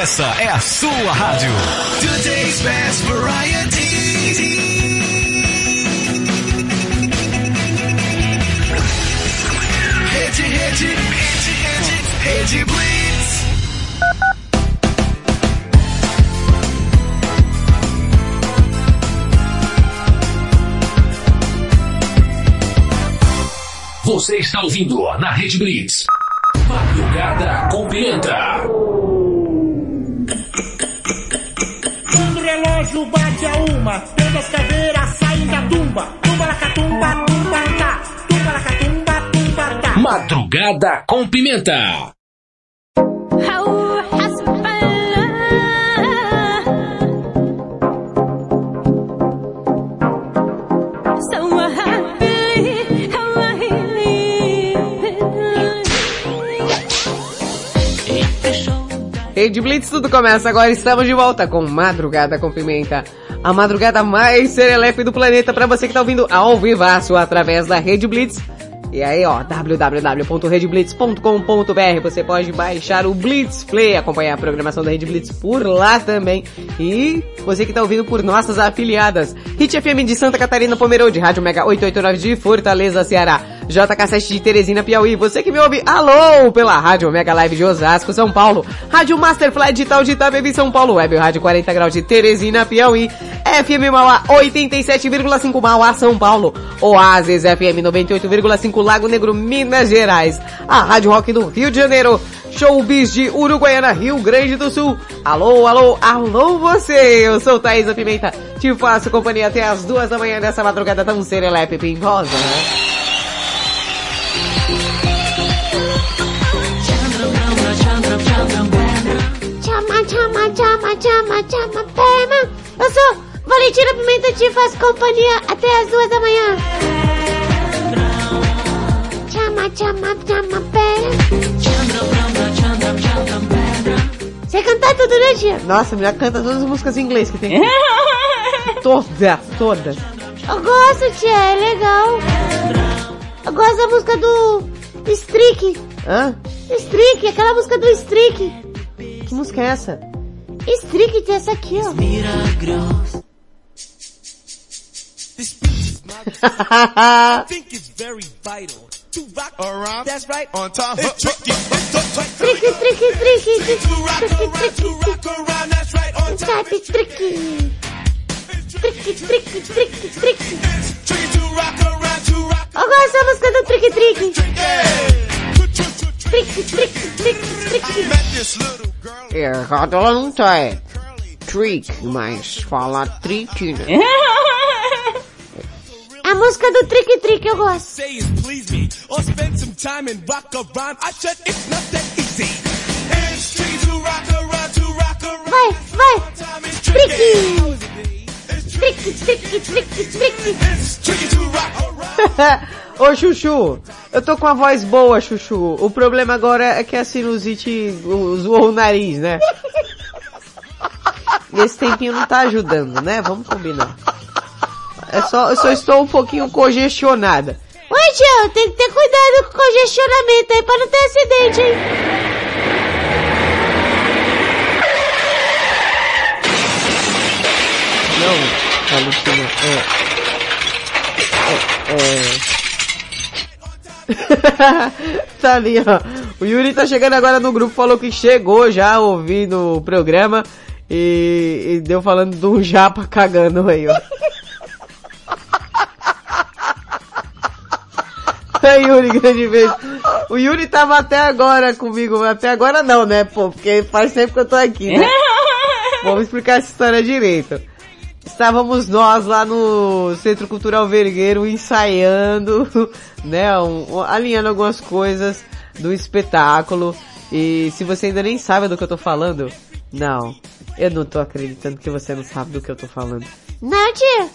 Essa é a sua rádio. Today's best variety. Rede, rede, rede, rede, rede Blitz. Você está ouvindo na Rede Blitz. Madrugada com Pimenta. O relógio bate a uma, todas as caveiras saem da tumba. Tumba la catumba, tumba tá. Tumba la catumba, tumba tá. Madrugada com Pimenta. Rede Blitz, tudo começa agora. Estamos de volta com Madrugada com Pimenta. A madrugada mais serelepe do planeta para você que tá ouvindo ao vivaço através da Rede Blitz. E aí, ó, www.redblitz.com.br. Você pode baixar o Blitz Play, acompanhar a programação da Rede Blitz por lá também. E você que tá ouvindo por nossas afiliadas. Hit FM de Santa Catarina, Pomerode, Rádio Mega 889 de Fortaleza, Ceará. JK7 de Teresina, Piauí. Você que me ouve, alô, pela Rádio Mega Live de Osasco, São Paulo. Rádio Masterfly Digital de Itapevi, São Paulo. Web Rádio 40 Graus de Teresina, Piauí. FM Mauá 87,5 Mauá, São Paulo. Oasis FM 98,5 Lago Negro, Minas Gerais. A Rádio Rock do Rio de Janeiro. Showbiz de Uruguaiana, Rio Grande do Sul. Alô, alô, alô você! Eu sou Thaisa Pimenta. Te faço companhia até as duas da manhã nessa madrugada tão serelepe pimposa, né? Chama, chama, chama, chama, pema. Eu sou Valentina Pimenta, te faço companhia até as duas da manhã. Chama, chama, chama, pema. Você cantar tudo, né, tia? Nossa, me canta todas as músicas em inglês que tem. todas, todas. Eu gosto, tia, é legal. Eu gosto da música do Streak. Hã? Streak, aquela música do Streak. Que música é essa? Strict, essa aqui, ó. tricky, tricky, tricky. Tricky to rock around, to rock. Eu gosto música do Tricky Tricky. Tricky, tricky, tricky, tricky. Met this little girl. Errado ela não tá, é. Trick, mas fala trick, né? A música do Tricky Tricky eu gosto. Vai, vai. Tricky. Ô Chuchu, eu tô com a voz boa, Chuchu. O problema agora é que a sinusite zoou o nariz, né? Esse tempinho não tá ajudando, né? Vamos combinar. É só, eu só estou um pouquinho congestionada. Oi, tio, tem que ter cuidado com o congestionamento aí pra não ter acidente, hein? Não, Alucina, é... é, é... tá ali, ó. O Yuri tá chegando agora no grupo, falou que chegou já ouvindo o programa e, e deu falando de um japa cagando aí, ó. É Yuri, grande beijo. O Yuri tava até agora comigo, até agora não, né, pô, porque faz tempo que eu tô aqui, né? Vamos explicar essa história direito. Estávamos nós lá no Centro Cultural Vergueiro ensaiando, né, um- alinhando algumas coisas do espetáculo. E se você ainda nem sabe do que eu tô falando, não, eu não tô acreditando que você não sabe do que eu tô falando. Não, tio.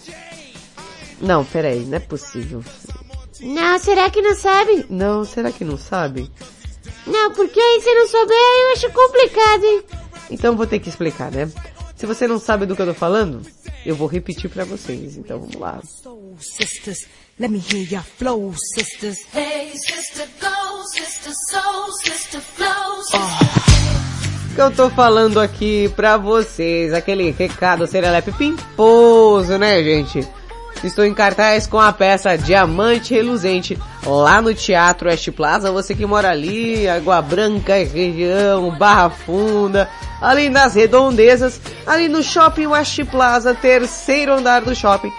Não, peraí, não é possível. Não, será que não sabe? Não, será que não sabe? Não, porque aí se não souber eu acho complicado, hein? Então vou ter que explicar, né? Se você não sabe do que eu tô falando, eu vou repetir pra vocês. Então vamos lá. Let me hear your flow, sisters. Hey, sister, go, sister, soul, sister, flow, O que eu tô falando aqui pra vocês, aquele recado serelepe pimposo, né, gente? Estou em cartaz com a peça Diamante Reluzente, lá no Teatro West Plaza, você que mora ali, Água Branca, região, Barra Funda, ali nas redondezas, ali no Shopping West Plaza, terceiro andar do shopping,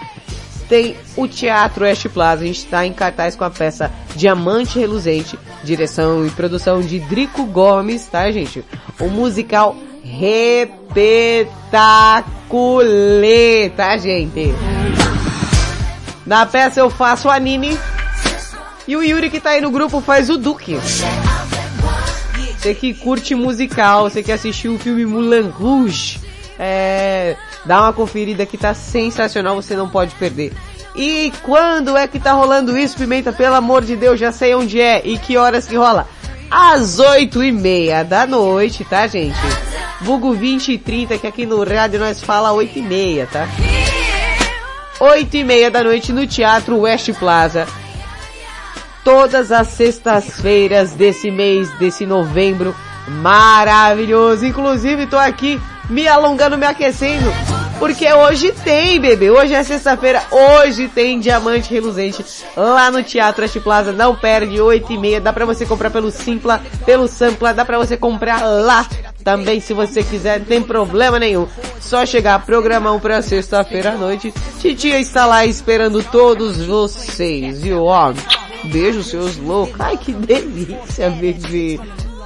tem o Teatro West Plaza. A gente está em cartaz com a peça Diamante Reluzente, direção e produção de Drico Gomes, tá, gente? O musical Repetaculê, tá, gente? Na peça eu faço a Nini e o Yuri que tá aí no grupo faz o Duque. Você que curte musical, você que assistiu o filme Moulin Rouge, é, dá uma conferida que tá sensacional, você não pode perder. E quando é que tá rolando isso, Pimenta? Pelo amor de Deus, já sei onde é e que horas que rola. Às oito e meia da noite, tá gente? Vulgo 20 e 30, que aqui no rádio nós fala oito e meia, tá? Oito e meia da noite no Teatro West Plaza todas as sextas-feiras desse mês, desse novembro maravilhoso. Inclusive tô aqui me alongando, me aquecendo, porque hoje tem, bebê. Hoje é sexta-feira, hoje tem Diamante Reluzente lá no Teatro West Plaza. Não perde, oito e meia. Dá pra você comprar pelo Simpla, pelo Sampla, dá pra você comprar lá também se você quiser, não tem problema nenhum. Só chegar, programão pra sexta-feira à noite. Titia está lá esperando todos vocês, viu? Ó, beijo seus loucos. Ai, que delícia, bebê.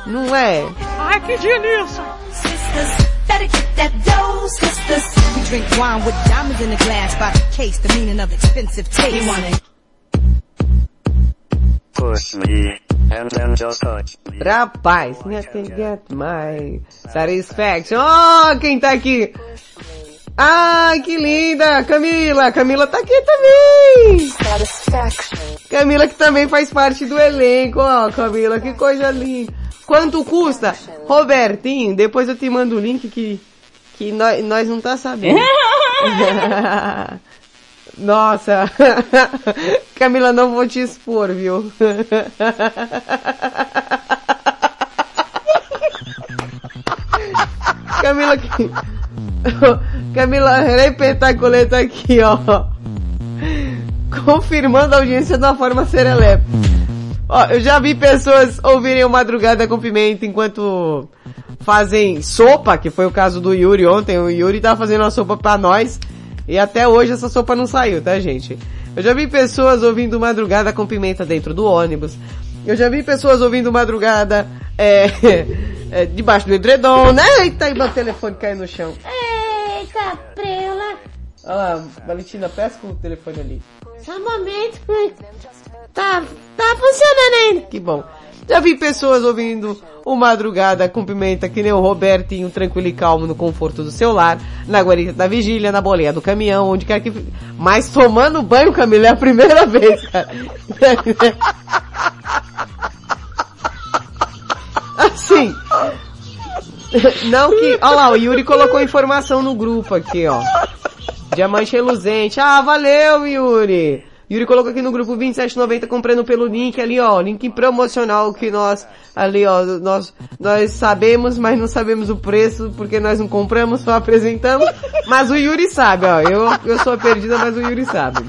Não é? Ai, que delícia! Better get that dough, sisters. We drink wine with diamonds in the glass by the case, the meaning of expensive taste. You wanna Push me, and then just touch me. Rapaz, nothing get my satisfaction. Oh, quem tá aqui? Ai, que linda! Camila! Camila tá aqui também! Camila que também faz parte do elenco, ó, Camila, que coisa linda. Quanto custa? Robertinho, depois eu te mando o link que, que nós, nós não tá sabendo. Nossa, Camila, não vou te expor, viu? Camila aqui. Camila Repetacoleta tá aqui, ó. Confirmando a audiência de uma forma serelepe. Ó, eu já vi pessoas ouvirem o Madrugada com Pimenta enquanto fazem sopa, que foi o caso do Yuri ontem. O Yuri tava fazendo uma sopa pra nós. E até hoje essa sopa não saiu, tá gente? Eu já vi pessoas ouvindo Madrugada com Pimenta dentro do ônibus. Eu já vi pessoas ouvindo Madrugada é, é, debaixo do edredom, né? Eita, e meu telefone caiu no chão. Eita, prela. Olha lá, Valentina, pesca o telefone ali. Só um momento, tá, tá funcionando ainda. Que bom. Já vi pessoas ouvindo o Madrugada com Pimenta, que nem o Robertinho, tranquilo e calmo no conforto do seu lar, na guarita da vigília, na boleia do caminhão, onde quer que... Mas tomando banho, Camila, é a primeira vez, cara. Assim... Não que... Olha lá, o Yuri colocou informação no grupo aqui, ó. Diamante reluzente. Ah, valeu, Yuri. Yuri colocou aqui no grupo 2790 comprando pelo link ali, ó, link promocional que nós ali, ó, nós nós sabemos, mas não sabemos o preço porque nós não compramos, só apresentamos. Mas o Yuri sabe, ó. Eu eu sou perdida, mas o Yuri sabe.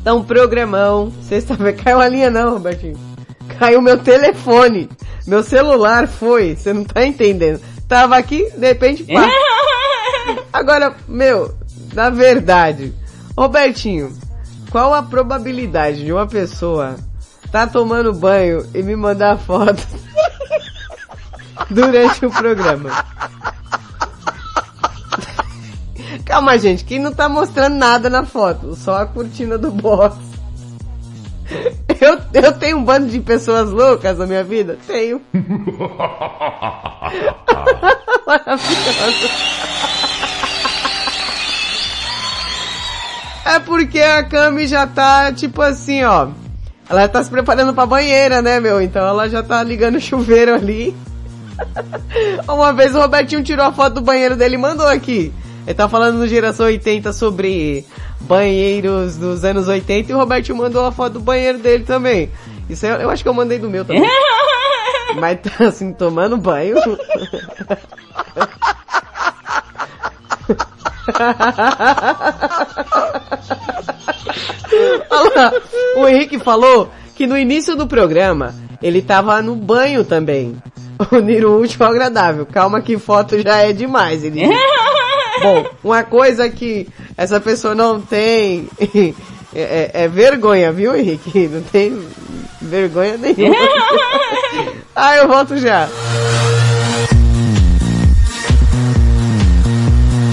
Então, programão. Sexta-feira caiu a linha não, Robertinho. Caiu meu telefone. Meu celular foi, você não tá entendendo. Tava aqui, de repente, pá. Agora, meu, na verdade, Robertinho, qual a probabilidade de uma pessoa tá tomando banho e me mandar foto durante o programa? Calma, gente, que não tá mostrando nada na foto, só a cortina do box. Eu, eu tenho um bando de pessoas loucas na minha vida? Tenho. Maravilhoso. É porque a Cami já tá, tipo assim, ó. Ela tá se preparando pra banheira, né, meu? Então ela já tá ligando o chuveiro ali. Uma vez o Robertinho tirou a foto do banheiro dele e mandou aqui. Ele tá falando no Geração 80 sobre banheiros dos anos 80 e o Robertinho mandou a foto do banheiro dele também. Isso eu, eu acho que eu mandei do meu também. Mas tá assim, tomando banho. Olha lá, o Henrique falou que no início do programa ele tava no banho também. Unir o último ao agradável. Calma que foto já é demais. Ele. Bom, uma coisa que essa pessoa não tem é, é- é vergonha, viu Henrique? Não tem vergonha nenhuma. ah, eu volto já.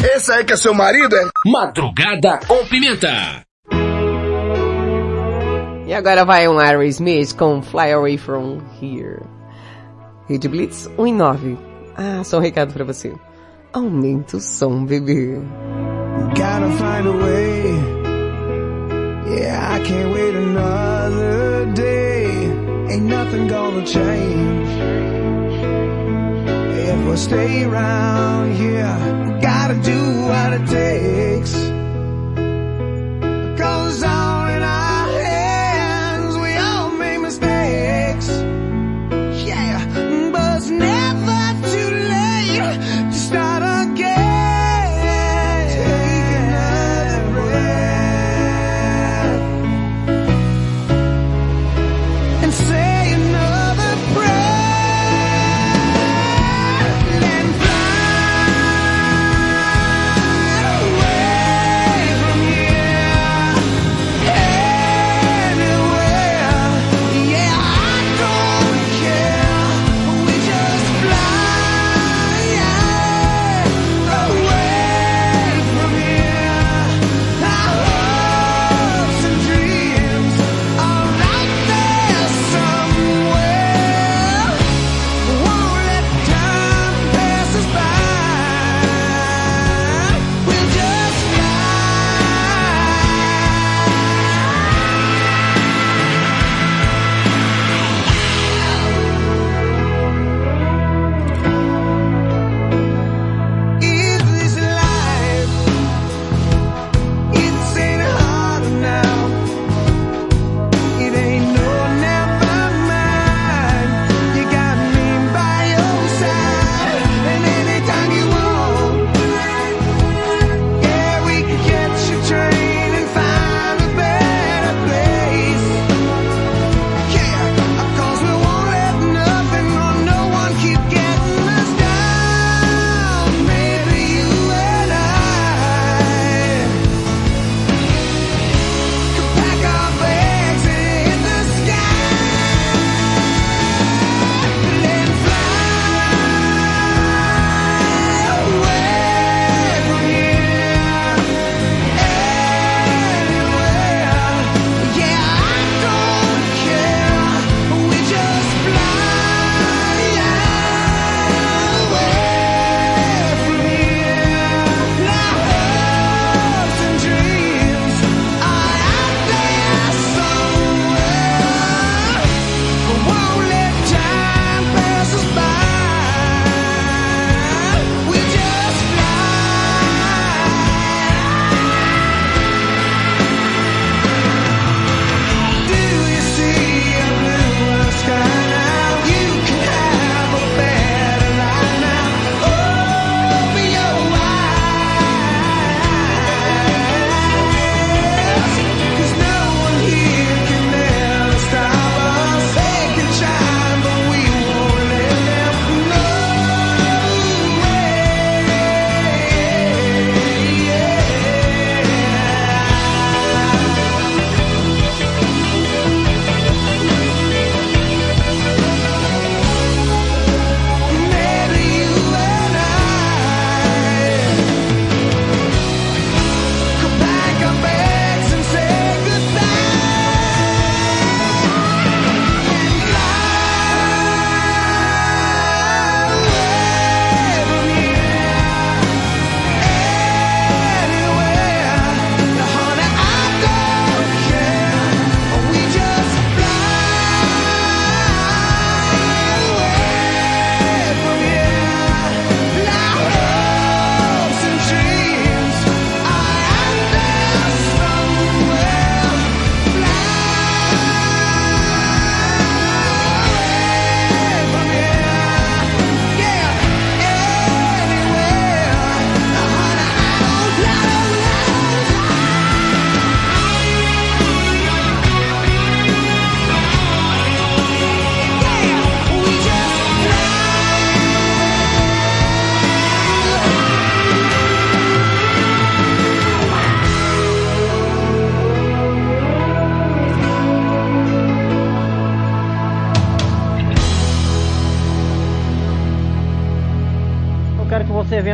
Esse aí que é seu marido, é? Madrugada com Pimenta. E agora vai um Aerosmith com Fly Away From Here. Rede Blitz 1 em 9. Ah, só um recado pra você. Aumenta o som, bebê. Gotta find a way. Yeah, I can't wait another day. Ain't nothing gonna change. If we stay around here, we gotta do what it takes.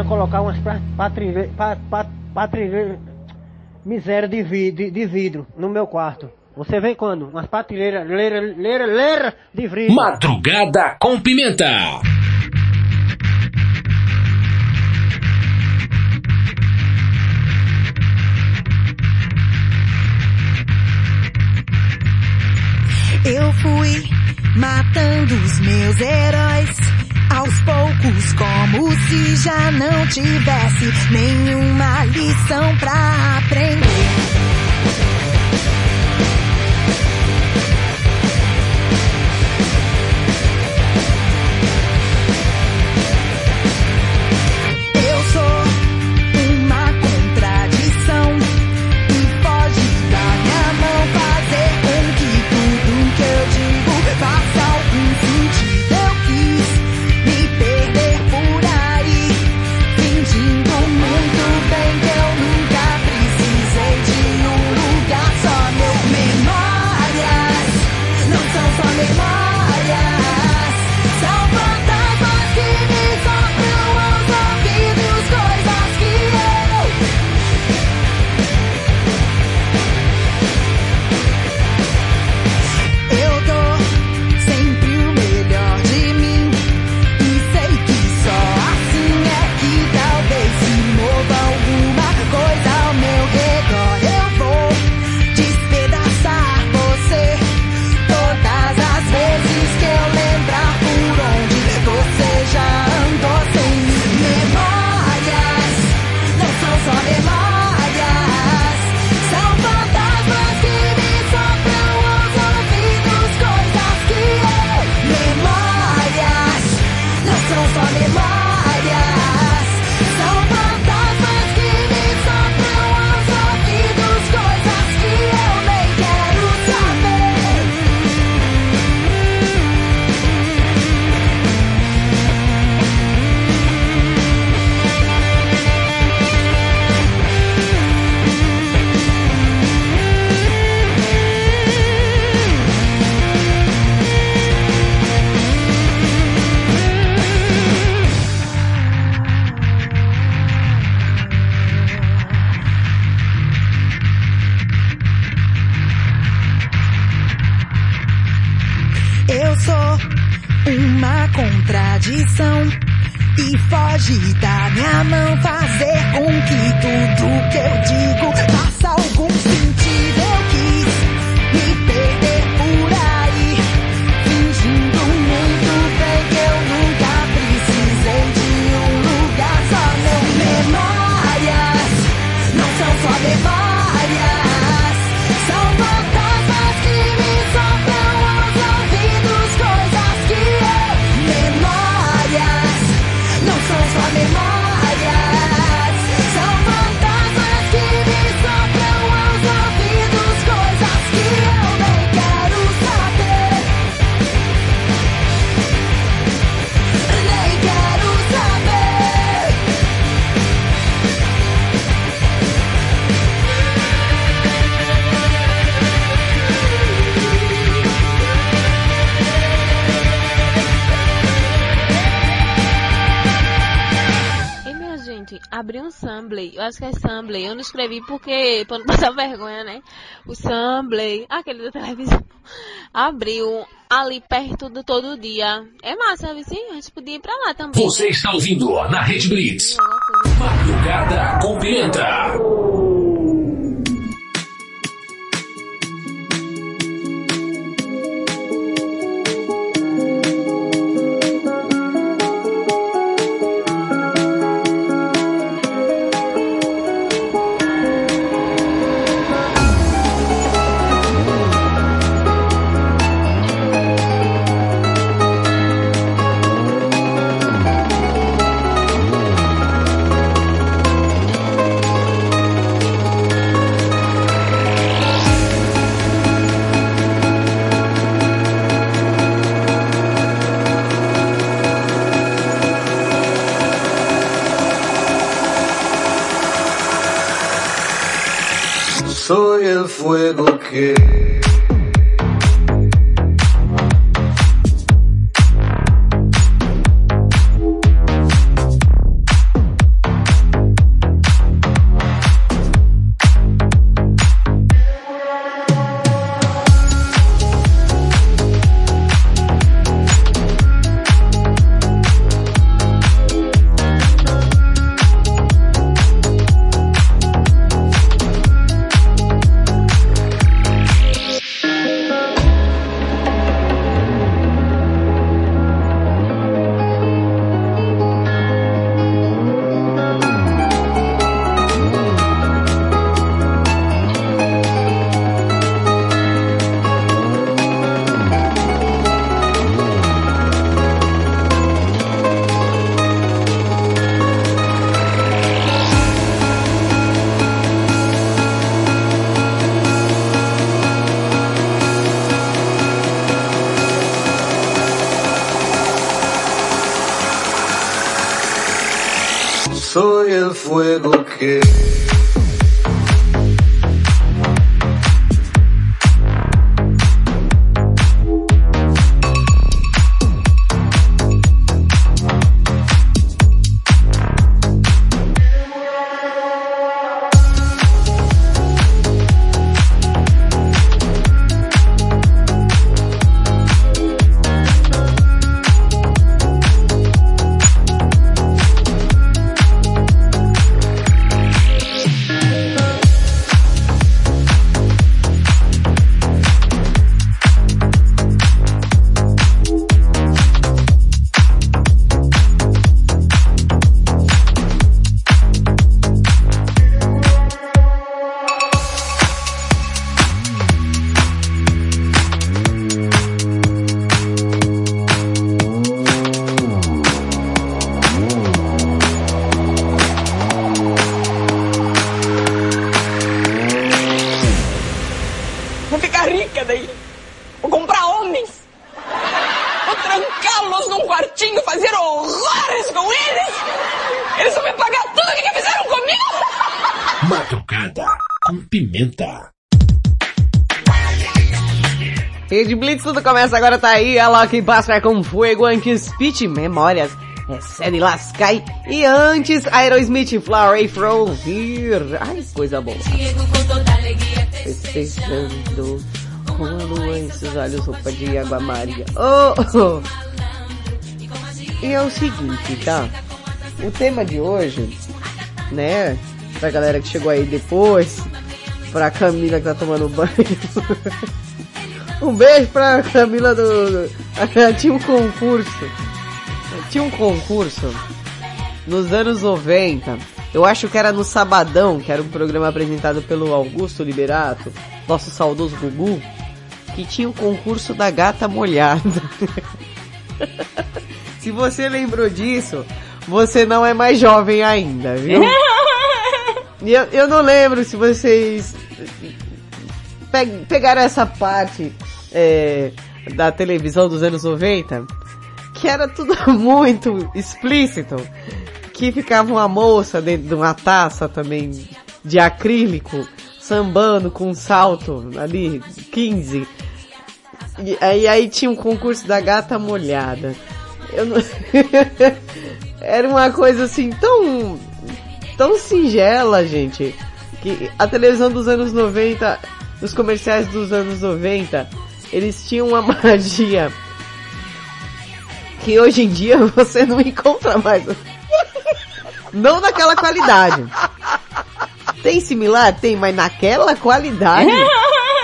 colocar umas patrilheiras, miséria de, de vidro no meu quarto. Você vem quando? Umas patrilheiras, Lera, lera, lera de vidro. Madrugada com pimenta. Eu fui matando os meus heróis aos poucos, como se já não tivesse nenhuma lição pra aprender. necesita. Básica é Sambley. Eu não escrevi porque, pra não passar vergonha, né? O Sambley, aquele da televisão, abriu ali perto do todo dia. É massa, vizinho. A gente podia ir pra lá também. Você está ouvindo na Rede Blitz. Né? Madrugada com Pimenta. Começa agora, tá aí. Ela que passa com Fuego antes Pitch Memórias. Recebe Lascai. E antes, Aerosmith Flower From Here. Ai, coisa boa. Festejando com a lua em seus olhos, roupa de água maria. Oh, oh. E é o seguinte, tá? O tema de hoje, né? Pra galera que chegou aí depois, pra Camila que tá tomando banho. Um beijo pra Camila do... do- Tinha um concurso. Tinha um concurso nos anos 90. Eu acho que era no Sabadão, que era um programa apresentado pelo Augusto Liberato, nosso saudoso Gugu, que tinha o concurso da gata molhada. Se você lembrou disso, você não é mais jovem ainda, viu? E eu, eu não lembro se vocês pe- pegaram essa parte é, da televisão dos anos 90, que era tudo muito explícito, que ficava uma moça dentro de uma taça também de acrílico, sambando com um salto ali, 15. E aí, aí tinha um concurso da gata molhada. Não... era uma coisa assim tão tão singela, gente, que a televisão dos anos 90, os comerciais dos anos 90, eles tinham uma magia que hoje em dia você não encontra mais. Não naquela qualidade. Tem similar? Tem, mas naquela qualidade.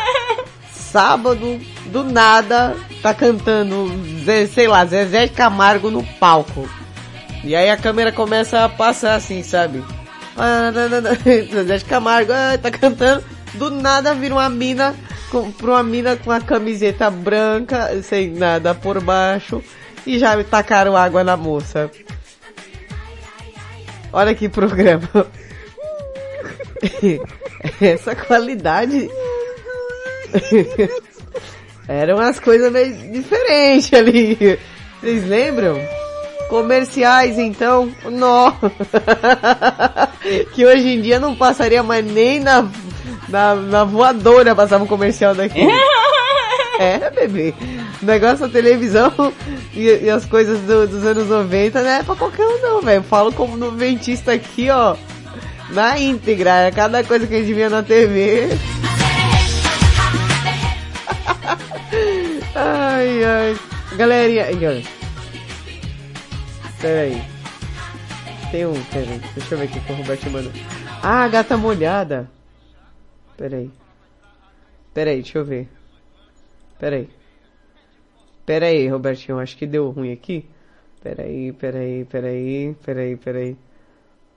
Sábado, do nada, tá cantando, sei lá, Zezé Camargo no palco. E aí a câmera começa a passar assim, sabe? Ah, na, na, na. Zezé Camargo, ah, tá cantando. Do nada vira uma mina, com, pra uma mina com a camiseta branca, sem nada por baixo. E já me tacaram água na moça. Olha que programa. Essa qualidade. Eram umas coisas meio diferentes ali. Vocês lembram? Comerciais, então, nó. que hoje em dia não passaria mais nem na, na, na voadora passava um comercial daqui. É, bebê. O negócio da televisão e, e as coisas do- dos anos 90 não é pra qualquer um não, velho. Falo como noventista aqui, ó. Na íntegra, é cada coisa que a gente via na TV. ai, ai. Galerinha. Pera aí. Tem um, pera aí. Deixa eu ver aqui que o Roberto mandou. Ah, gata molhada. Pera aí. Pera aí, deixa eu ver. Pera aí. Pera aí, Robertinho, acho que deu ruim aqui. Pera aí, pera aí, pera aí, pera aí, pera aí.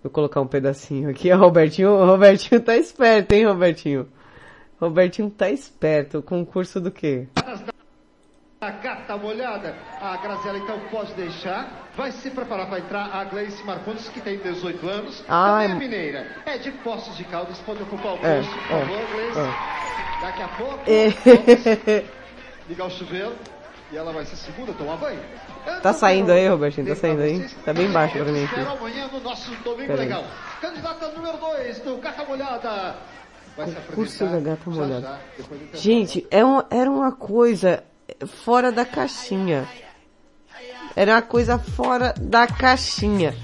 Vou colocar um pedacinho aqui. Ó, Robertinho, Robertinho tá esperto, hein, Robertinho? Robertinho tá esperto. Concurso do quê? A gata molhada. A Graziela então pode deixar. Vai se preparar para entrar a Gleice Marcondes, que tem 18 anos. Ai, Também é mineira. É de Poços de Caldas. Pode ocupar o É, posto, por é, favor, Gleice. é. Daqui a pouco, É. vamos ligar o chuveiro. E ela vai ser segunda tomar banho. Tá saindo aí, Robertinho? Tá saindo aí? Tá bem baixo pra mim aqui. amanhã no nosso domingo Pera aí. legal. Candidata número 2 do Carta Molhada. Vai se Curso apresentar da gata já, molhada. já, intervalo. Gente, é um- era uma coisa fora da caixinha. Era uma coisa fora da caixinha.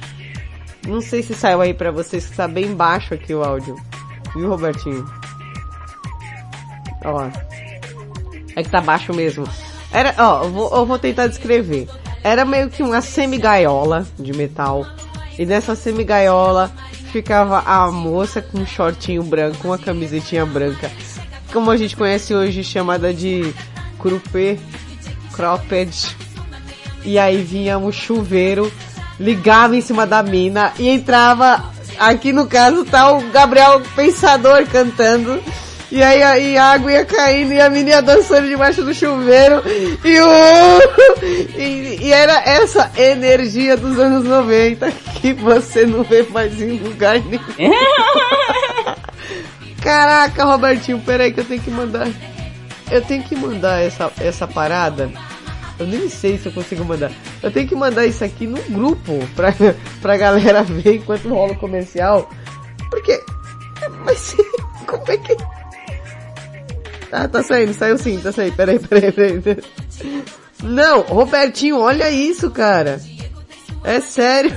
Não sei se saiu aí pra vocês, que tá bem baixo aqui o áudio. Viu, Robertinho? Ó. É que tá baixo mesmo. Era, ó, eu vou, eu vou tentar descrever. Era meio que uma semi-gaiola de metal. E nessa semi-gaiola ficava a moça com um shortinho branco, uma camisetinha branca. Como a gente conhece hoje, chamada de croupé, cropped. E aí vinha um chuveiro, ligava em cima da mina e entrava, aqui no caso tá o Gabriel Pensador cantando. E aí a, e a água ia caindo e a menina dançando debaixo do chuveiro. E o... E, e era essa energia dos anos 90 que você não vê mais em lugar nenhum. Caraca, Robertinho, peraí que eu tenho que mandar. Eu tenho que mandar essa, essa parada. Eu nem sei se eu consigo mandar. Eu tenho que mandar isso aqui no grupo pra, pra galera ver enquanto rola o comercial. Porque. Mas como é que. Ah, tá saindo, saiu sim, tá saindo. Peraí, peraí, peraí. Não, Robertinho, olha isso, cara. É sério.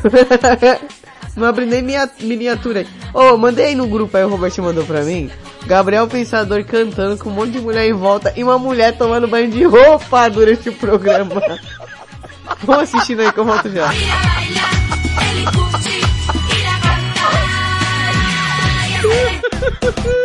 Não abri nem minha miniatura aí. Ô, mandei aí no grupo aí, o Robertinho mandou pra mim. Gabriel Pensador cantando com um monte de mulher em volta e uma mulher tomando banho de roupa durante o programa. Vamos assistindo aí que eu volto já.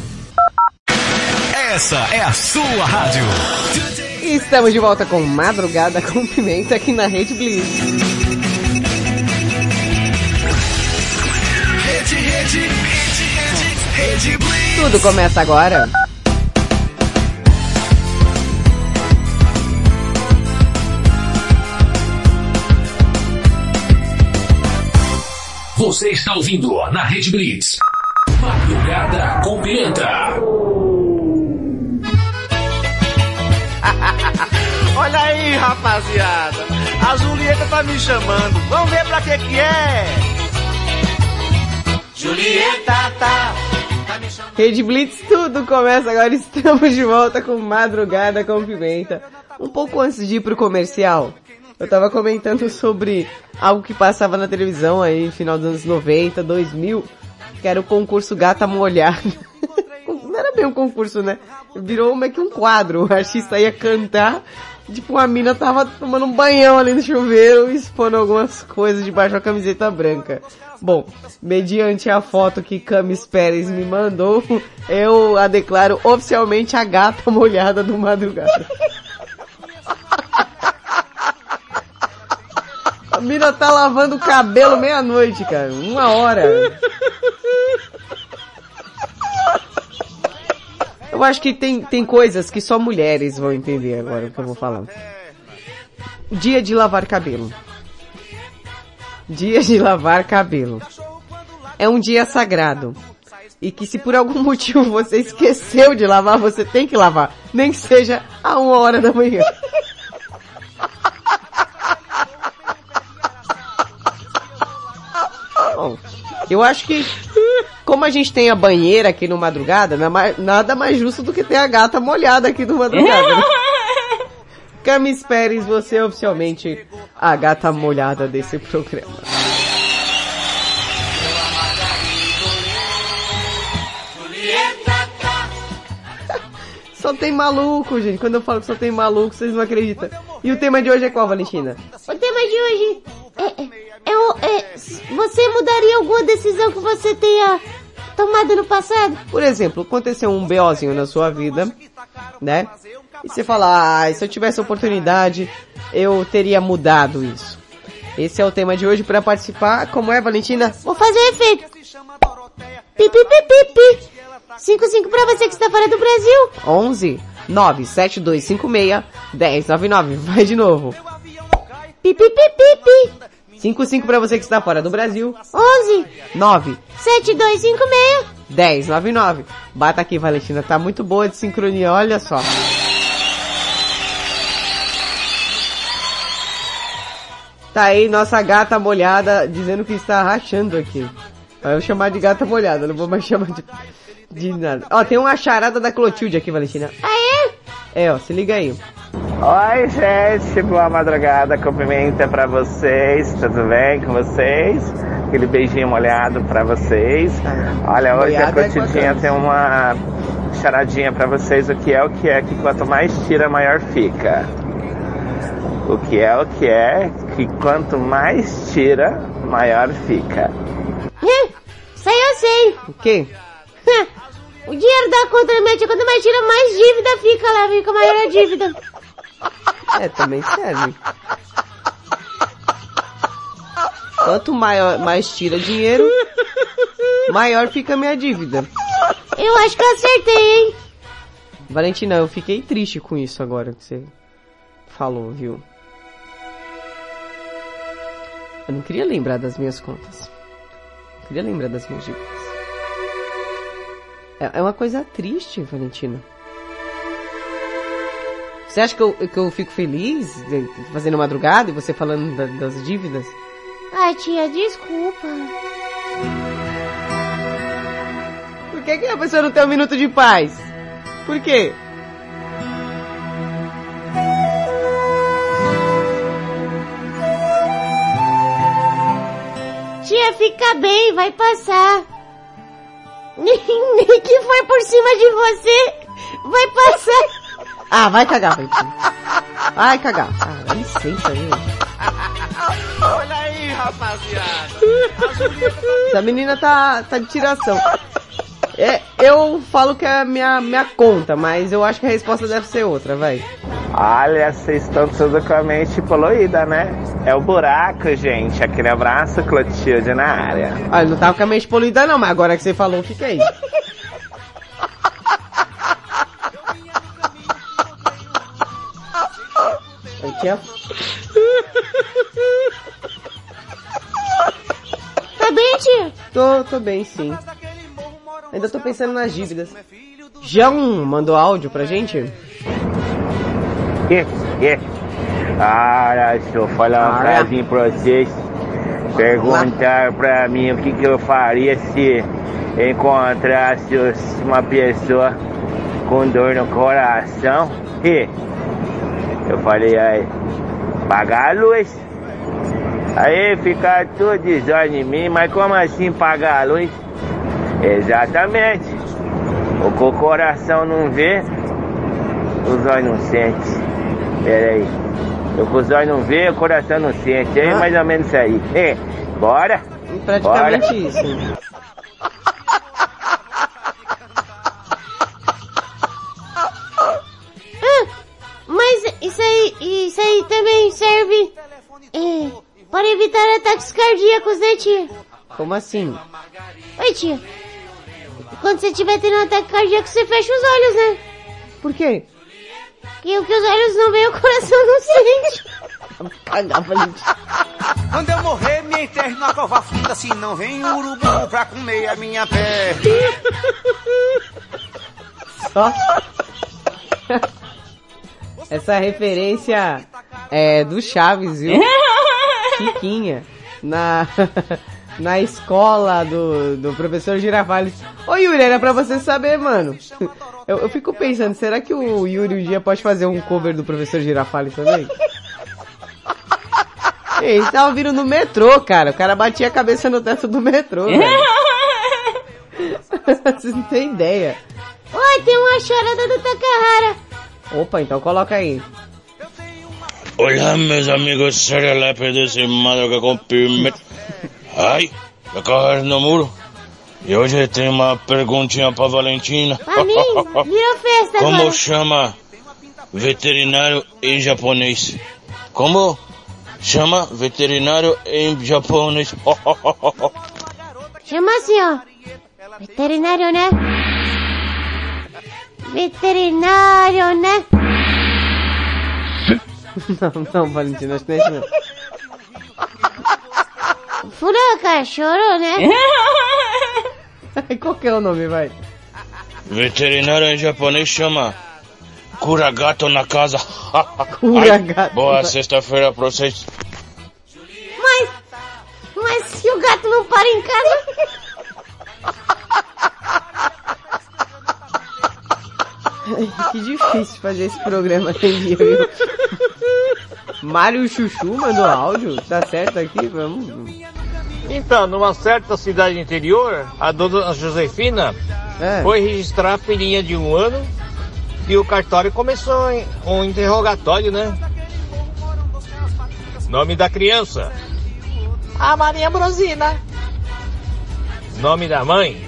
Essa é a sua rádio. E estamos de volta com Madrugada com Pimenta aqui na Rede Blitz. Rede, rede, rede, rede, rede Blitz. Tudo começa agora. Você está ouvindo na Rede Blitz. Madrugada com Pimenta. Olha aí, rapaziada. A Julieta tá me chamando. Vamos ver pra que que é. Julieta tá. tá. Rede Blitz, tudo começa agora. Estamos de volta com Madrugada com Pimenta. Um pouco antes de ir pro comercial, eu tava comentando sobre algo que passava na televisão aí, final dos anos 90, 2000, que era o concurso Gata Molhada. Não era bem um concurso, né? Virou meio que um quadro. O artista ia cantar Tipo, uma mina tava tomando um banhão ali no chuveiro, expondo algumas coisas debaixo da camiseta branca. Bom, mediante a foto que Camis Pérez me mandou, eu a declaro oficialmente a gata molhada do madrugada. A mina tá lavando o cabelo meia-noite, cara. Uma hora. Eu acho que tem, tem coisas que só mulheres vão entender agora o que eu vou falar. Dia de lavar cabelo. Dia de lavar cabelo. É um dia sagrado. E que se por algum motivo você esqueceu de lavar, você tem que lavar. Nem que seja a uma hora da manhã. Bom, eu acho que como a gente tem a banheira aqui no madrugada, ma- nada mais justo do que ter a gata molhada aqui no madrugada. né? Camis Pérez, você é oficialmente a gata molhada desse programa. Só tem maluco, gente. Quando eu falo que só tem maluco, vocês não acreditam. E o tema de hoje é qual, Valentina? O tema de hoje é, é, é você mudaria alguma decisão que você tenha tomado no passado? Por exemplo, aconteceu um BOzinho na sua vida, né? E você fala, ah, se eu tivesse oportunidade, eu teria mudado isso. Esse é o tema de hoje para participar. Como é, Valentina? Vou fazer efeito. Pi, pi, pi, pi, pi. 55 pra você que está fora do Brasil. 11 97256 1099. Vai de novo. Pi, pi, pi, pi, pi. 55 para você que está fora do Brasil. 11 9 7256 1099. Bata aqui, Valentina. Tá muito boa de sincronia, olha só. Tá aí nossa gata molhada dizendo que está rachando aqui. Vai eu chamar de gata molhada, não vou mais chamar de, de nada. Ó, tem uma charada da Clotilde aqui, Valentina. Ah, é? É, ó, se liga aí. Oi, gente, boa madrugada, cumprimenta pra vocês, tudo bem com vocês? Aquele beijinho molhado pra vocês. Olha, hoje a Molhado é Cotidinha quanto? tem uma charadinha pra vocês, o que é o que é, que quanto mais tira, maior fica. O que é o que é, que quanto mais tira, maior fica. Isso aí eu sei. O quê? O dinheiro da conta da minha tia, quando mais tira, mais dívida fica lá, fica maior a dívida. É, também serve. Quanto maior, mais tira dinheiro, maior fica a minha dívida. Eu acho que eu acertei, hein? Valentina, eu fiquei triste com isso agora que você falou, viu? Eu não queria lembrar das minhas contas. Eu queria lembrar das minhas dívidas. É, é uma coisa triste, Valentina. Você acha que eu, que eu fico feliz fazendo madrugada e você falando da- das dívidas? Ai, tia, desculpa. Por que, que a pessoa não tem um minuto de paz? Por quê? Tia, fica bem, vai passar. Que foi por cima de você, vai passar. Ah, vai cagar, Valentina. Vai cagar. Ah, dá licença aí. Olha aí, rapaziada. Essa menina tá, tá de tiração. É, eu falo que é a minha, minha conta, mas eu acho que a resposta deve ser outra, vai. Olha, vocês estão tudo com a mente poluída, né? É o buraco, gente. Aquele abraço, Clotilde, na área. Ah, eu não tava com a mente poluída não, mas agora que você falou, fiquei. Eu tinha... Tá bem, tia? Tô, tô bem, sim. Ainda tô pensando nas dívidas. João mandou áudio pra gente? Olha, deixa eu falar uma Olha. frasinha pra vocês. Perguntar pra mim o que, que eu faria se encontrasse uma pessoa com dor no coração. E eu falei aí, pagar a luz. Aí ficar tudo desordem em mim, mas como assim pagar a luz? Exatamente. O que o coração não vê, os olhos não sentem. Pera aí. Eu com os olhos não vê, o coração não sente. É mais ou menos isso aí. É, bora? Praticamente Bora. isso. Ah, mas isso aí, isso aí também serve é, para evitar ataques cardíacos, né, tia? Como assim? Oi, tia. Quando você estiver tendo um ataque cardíaco, você fecha os olhos, né? Por quê? Porque o que os olhos não veem, o coração não sente. Cagar, Valentim. Quando eu morrer, me enterre na cova funda, se não vem o urubu pra comer a minha perna. Só. Essa referência é do Chaves, viu? Chiquinha. Na, na escola do, do professor Girafales. Ô Yuri, era pra você saber, mano. Eu, eu fico pensando, será que o Yuri um dia pode fazer um cover do professor Girafales também? Ei, Ele tava vindo no metrô, cara. O cara batia a cabeça no teto do metrô. Vocês não têm ideia. Oi, tem uma chorada do Takahara. Opa, então coloca aí. Hola, meus amigos serelepes e madruga com pirme. Ai, eu corro no muro. E hoje eu tenho uma perguntinha pra Valentina. Pra mim, virou festa Como agora. chama veterinário em japonês? Como chama veterinário em japonês? Chama assim, ó. Veterinário, né? Veterinário, né? Não, não, Valentina, acho que não é isso não. Fura cachorro, né? Qual que é o nome, vai? veterinário em japonês chama Kuragato na casa. Kuragato. Boa sexta-feira pra vocês. Mas, mas se o gato não para em casa... Que difícil fazer esse programa dia, viu? Mário Chuchu mandou áudio, tá certo aqui? Vamos. Então, numa certa cidade interior, a dona Josefina É. foi registrar a filhinha de um ano e o cartório começou um interrogatório, né? Nome da criança, A Maria Brosina. nome da mãe,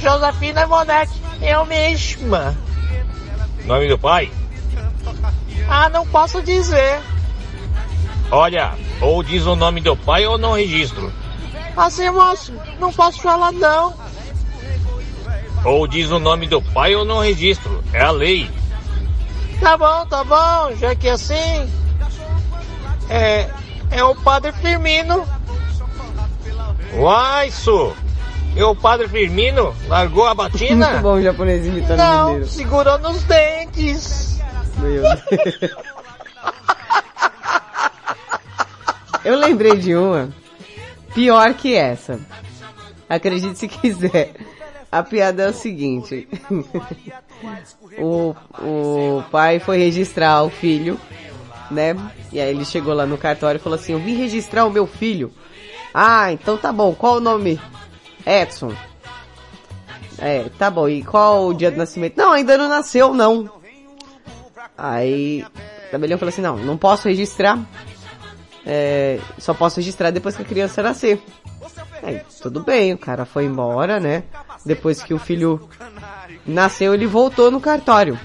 Josefina Monetti. Eu mesma. nome do pai. Ah, não posso dizer. Olha, ou diz o nome do pai ou não registro. Assim, moço, não posso falar não. Ou diz o nome do pai ou não registro. É a lei. Tá bom, tá bom, já que é assim. É. É o padre Firmino. Uai, isso! E o padre Firmino largou a batina? Muito bom o japonês imitando Não, mineiro. segurou nos dentes. Meu Deus. Eu lembrei de uma pior que essa. Acredite se quiser. A piada é o seguinte. o, o pai foi registrar o filho, né? E aí ele chegou lá no cartório e falou assim, eu vim registrar o meu filho. Ah, então tá bom, qual o nome? Edson. É, tá bom, e qual o dia do nascimento? Não, ainda não nasceu não. Aí, o tabelião falou assim, não, não posso registrar. É, só posso registrar depois que a criança nascer. Aí, tudo bem, o cara foi embora, né? Depois que o filho nasceu, ele voltou no cartório.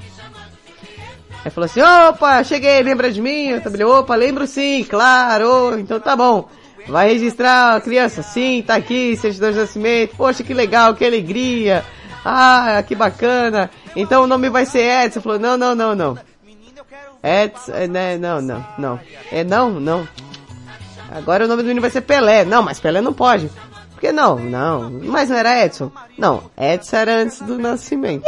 Aí falou assim, opa, cheguei, lembra de mim? O tabelião, opa, lembro sim, claro, então tá bom. Vai registrar a criança? Sim, tá aqui, certidão de nascimento. Poxa, que legal, que alegria. Ah, que bacana. Então o nome vai ser Edson. Falou, não, não, não, não. Edson, é, né, não, não, não. É não, não. Agora o nome do menino vai ser Pelé. Não, mas Pelé não pode. Por que não? Não. Mas não era Edson? Não, Edson era antes do nascimento.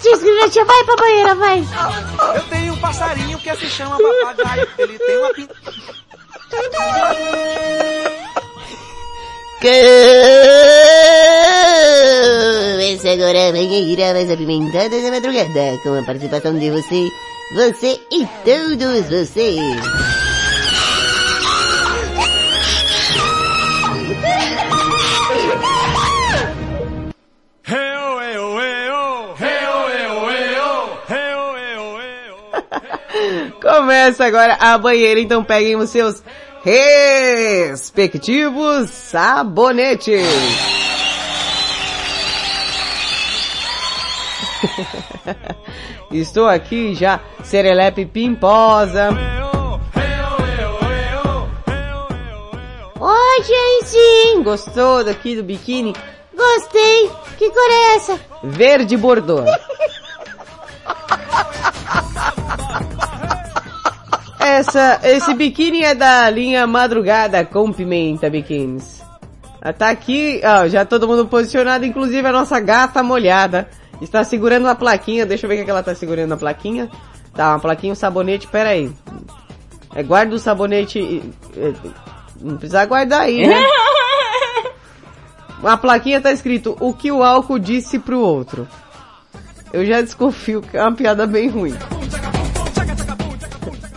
Desgrila, tia, vai pra banheira, vai. Eu tenho um passarinho que se chama papagaio. Ele tem uma pinta. Começa agora a Mangueira mais apimentada da madrugada, com a participação de você, você e todos vocês. Começa agora a banheira, então peguem os seus respectivos sabonetes. Estou aqui já, serelepe pimposa. Oi, gente! Gostou daqui do biquíni? Gostei! Que cor é essa? Verde bordô. Essa, esse biquíni é da linha Madrugada com Pimenta Biquínis. Ah, Tá aqui, ó, já todo mundo posicionado, inclusive a nossa gata molhada. Está segurando uma plaquinha, deixa eu ver o que, é ela tá segurando na plaquinha. Tá, uma plaquinha, um sabonete, pera aí. É, guarda o sabonete, não precisa guardar aí, né? A plaquinha tá escrito, o que o álcool disse pro outro. Eu já desconfio que é uma piada bem ruim.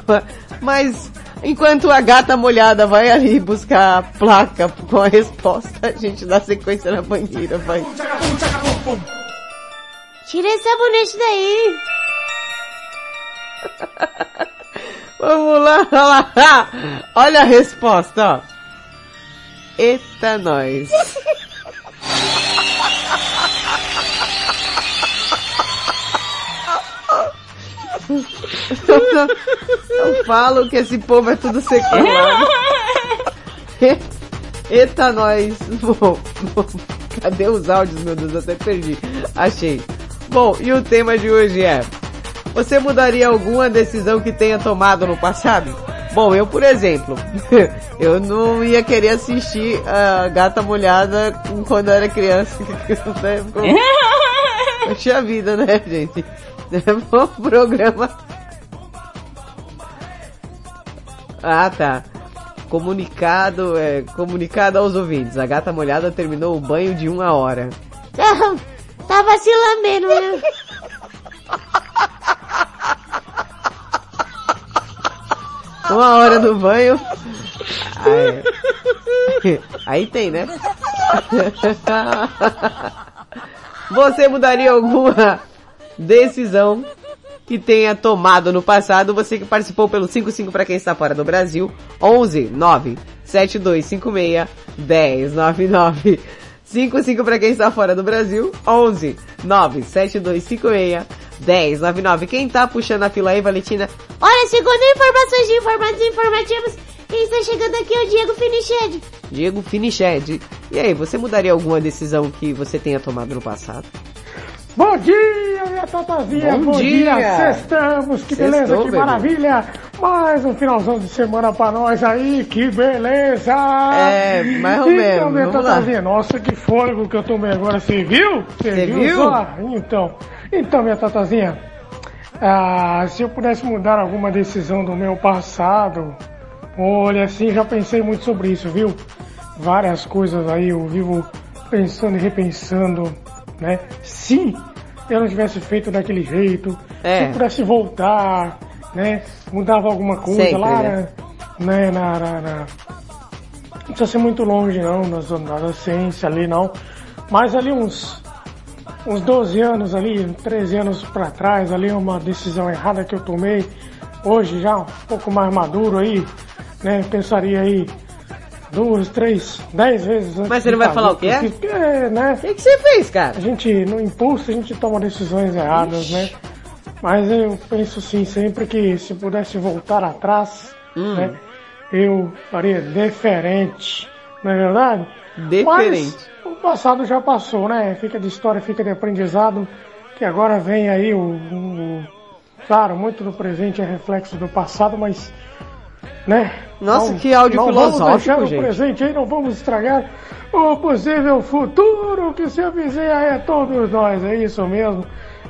Mas, enquanto a gata molhada vai ali buscar a placa com a resposta, a gente dá sequência na banheira, vai. Tira esse sabonete daí! Vamos lá, olha lá. Olha a resposta, ó. Eita nós. Eu falo que esse povo é tudo sequelado. Eita nós. Bom, bom, cadê os áudios, meu Deus? Até perdi. Achei. Bom, e o tema de hoje é... Você mudaria alguma decisão que tenha tomado no passado? Bom, eu, por exemplo, eu não ia querer assistir a Gata Molhada quando eu era criança. Eu tinha vida, né, gente? É bom programa. Ah, tá. Comunicado, é, comunicado aos ouvintes. A Gata Molhada terminou o banho de uma hora. Tá, tá vacilando mesmo, né? Uma hora no banho. Aí, aí tem, né? Você mudaria alguma decisão que tenha tomado no passado? Você que participou pelo 55 para quem está fora do Brasil. 11 9 7256 1099. 55 para quem está fora do Brasil. 11 9 7256 1099. Quem tá puxando a fila aí, Valentina? Olha, segundo informações de informados informativos, quem está chegando aqui é o Diego Finiched. Diego Finiched. E aí, você mudaria alguma decisão que você tenha tomado no passado? Bom dia, minha tatazinha. Bom Bom, dia. dia. Sextamos. Que beleza, Sextou, que bebê. maravilha. Mais um finalzão de semana pra nós aí. Que beleza. É, mais ou menos, Então, minha tatazinha, nossa, que fôlego que eu tomei agora. Você viu? Você viu? só? Então, então, minha tatazinha. Ah, se eu pudesse mudar alguma decisão do meu passado, olha, assim, já pensei muito sobre isso, viu? Várias coisas aí eu vivo pensando e repensando, né? Se eu não tivesse feito daquele jeito, É. se eu pudesse voltar, né? Mudava alguma coisa Sempre, lá, né? né? Na, na, na- Não precisa ser muito longe não, na, na adolescência ali não. Mas ali uns uns 12 anos ali, 13 anos pra trás, ali uma decisão errada que eu tomei. Hoje já um pouco mais maduro aí, né? Pensaria aí duas, três, dez vezes antes Mas você não vai falar o que fiz, porque, é, né? O que, que você fez, cara? A gente, no impulso, a gente toma decisões erradas, né? Mas eu penso assim, sempre que se pudesse voltar atrás, Hum. né? Eu faria diferente, não é verdade? Diferente. Mas o passado já passou, né? Fica de história, fica de aprendizado, que agora vem aí o, o- Claro, muito do presente é reflexo do passado, mas... Né? Nossa, Não- que áudio não filosófico, vamos deixar gente. o presente aí, não vamos estragar o possível futuro que se avizinha aí a todos nós. É isso mesmo.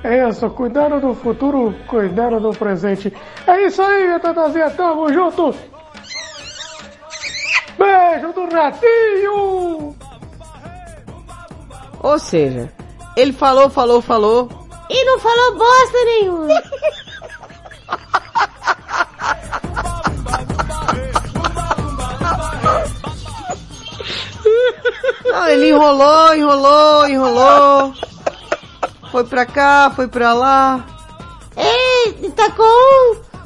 É isso, cuidando do futuro, cuidando do presente. É isso aí, tatazinha, tamo junto. Beijo do ratinho! Ou seja, ele falou, falou, falou. E não falou bosta nenhuma. Não, ele enrolou, enrolou, enrolou. Foi pra cá, foi pra lá. Ei, tacou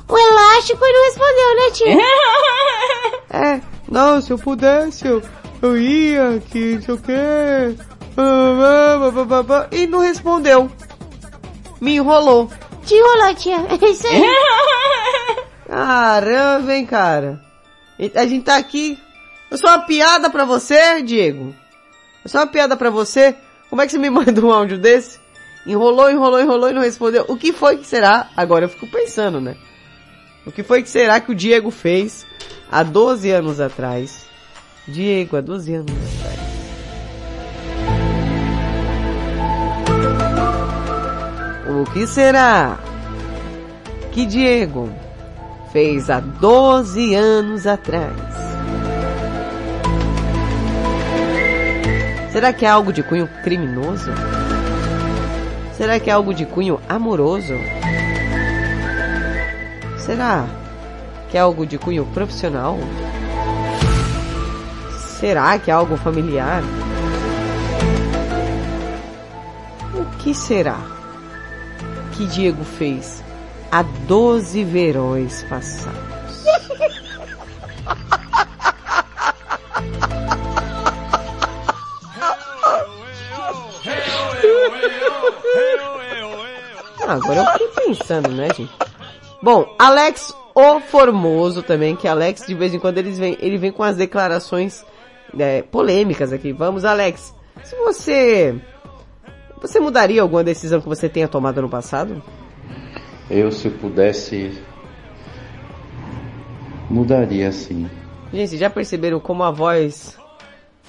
o elástico e não respondeu, né, tio? É, não, se eu pudesse, eu, eu ia, que não sei o quê. Ah, ah, ah, E não respondeu. Me enrolou. Te enrolou, tia. É isso aí. Caramba, hein, cara. A gente tá aqui. Eu sou uma piada pra você, Diego. Eu sou uma piada pra você. Como é que você me manda um áudio desse? Enrolou, enrolou, enrolou e não respondeu. O que foi que será? Agora eu fico pensando, né? O que foi que será que o Diego fez há 12 anos atrás? Diego, há 12 anos atrás. O que será que Diego fez há 12 anos atrás? Será que é algo de cunho criminoso? Será que é algo de cunho amoroso? Será que é algo de cunho profissional? Será que é algo familiar? O que será que Diego fez há 12 verões passados? Ah, agora eu fiquei pensando, né, gente? Bom, Alex o Formoso também, que Alex de vez em quando eles vem, ele vem com as declarações é, polêmicas aqui. Vamos, Alex. Se você você mudaria alguma decisão que você tenha tomado no passado? Eu, se pudesse, mudaria sim. Gente, já perceberam como a voz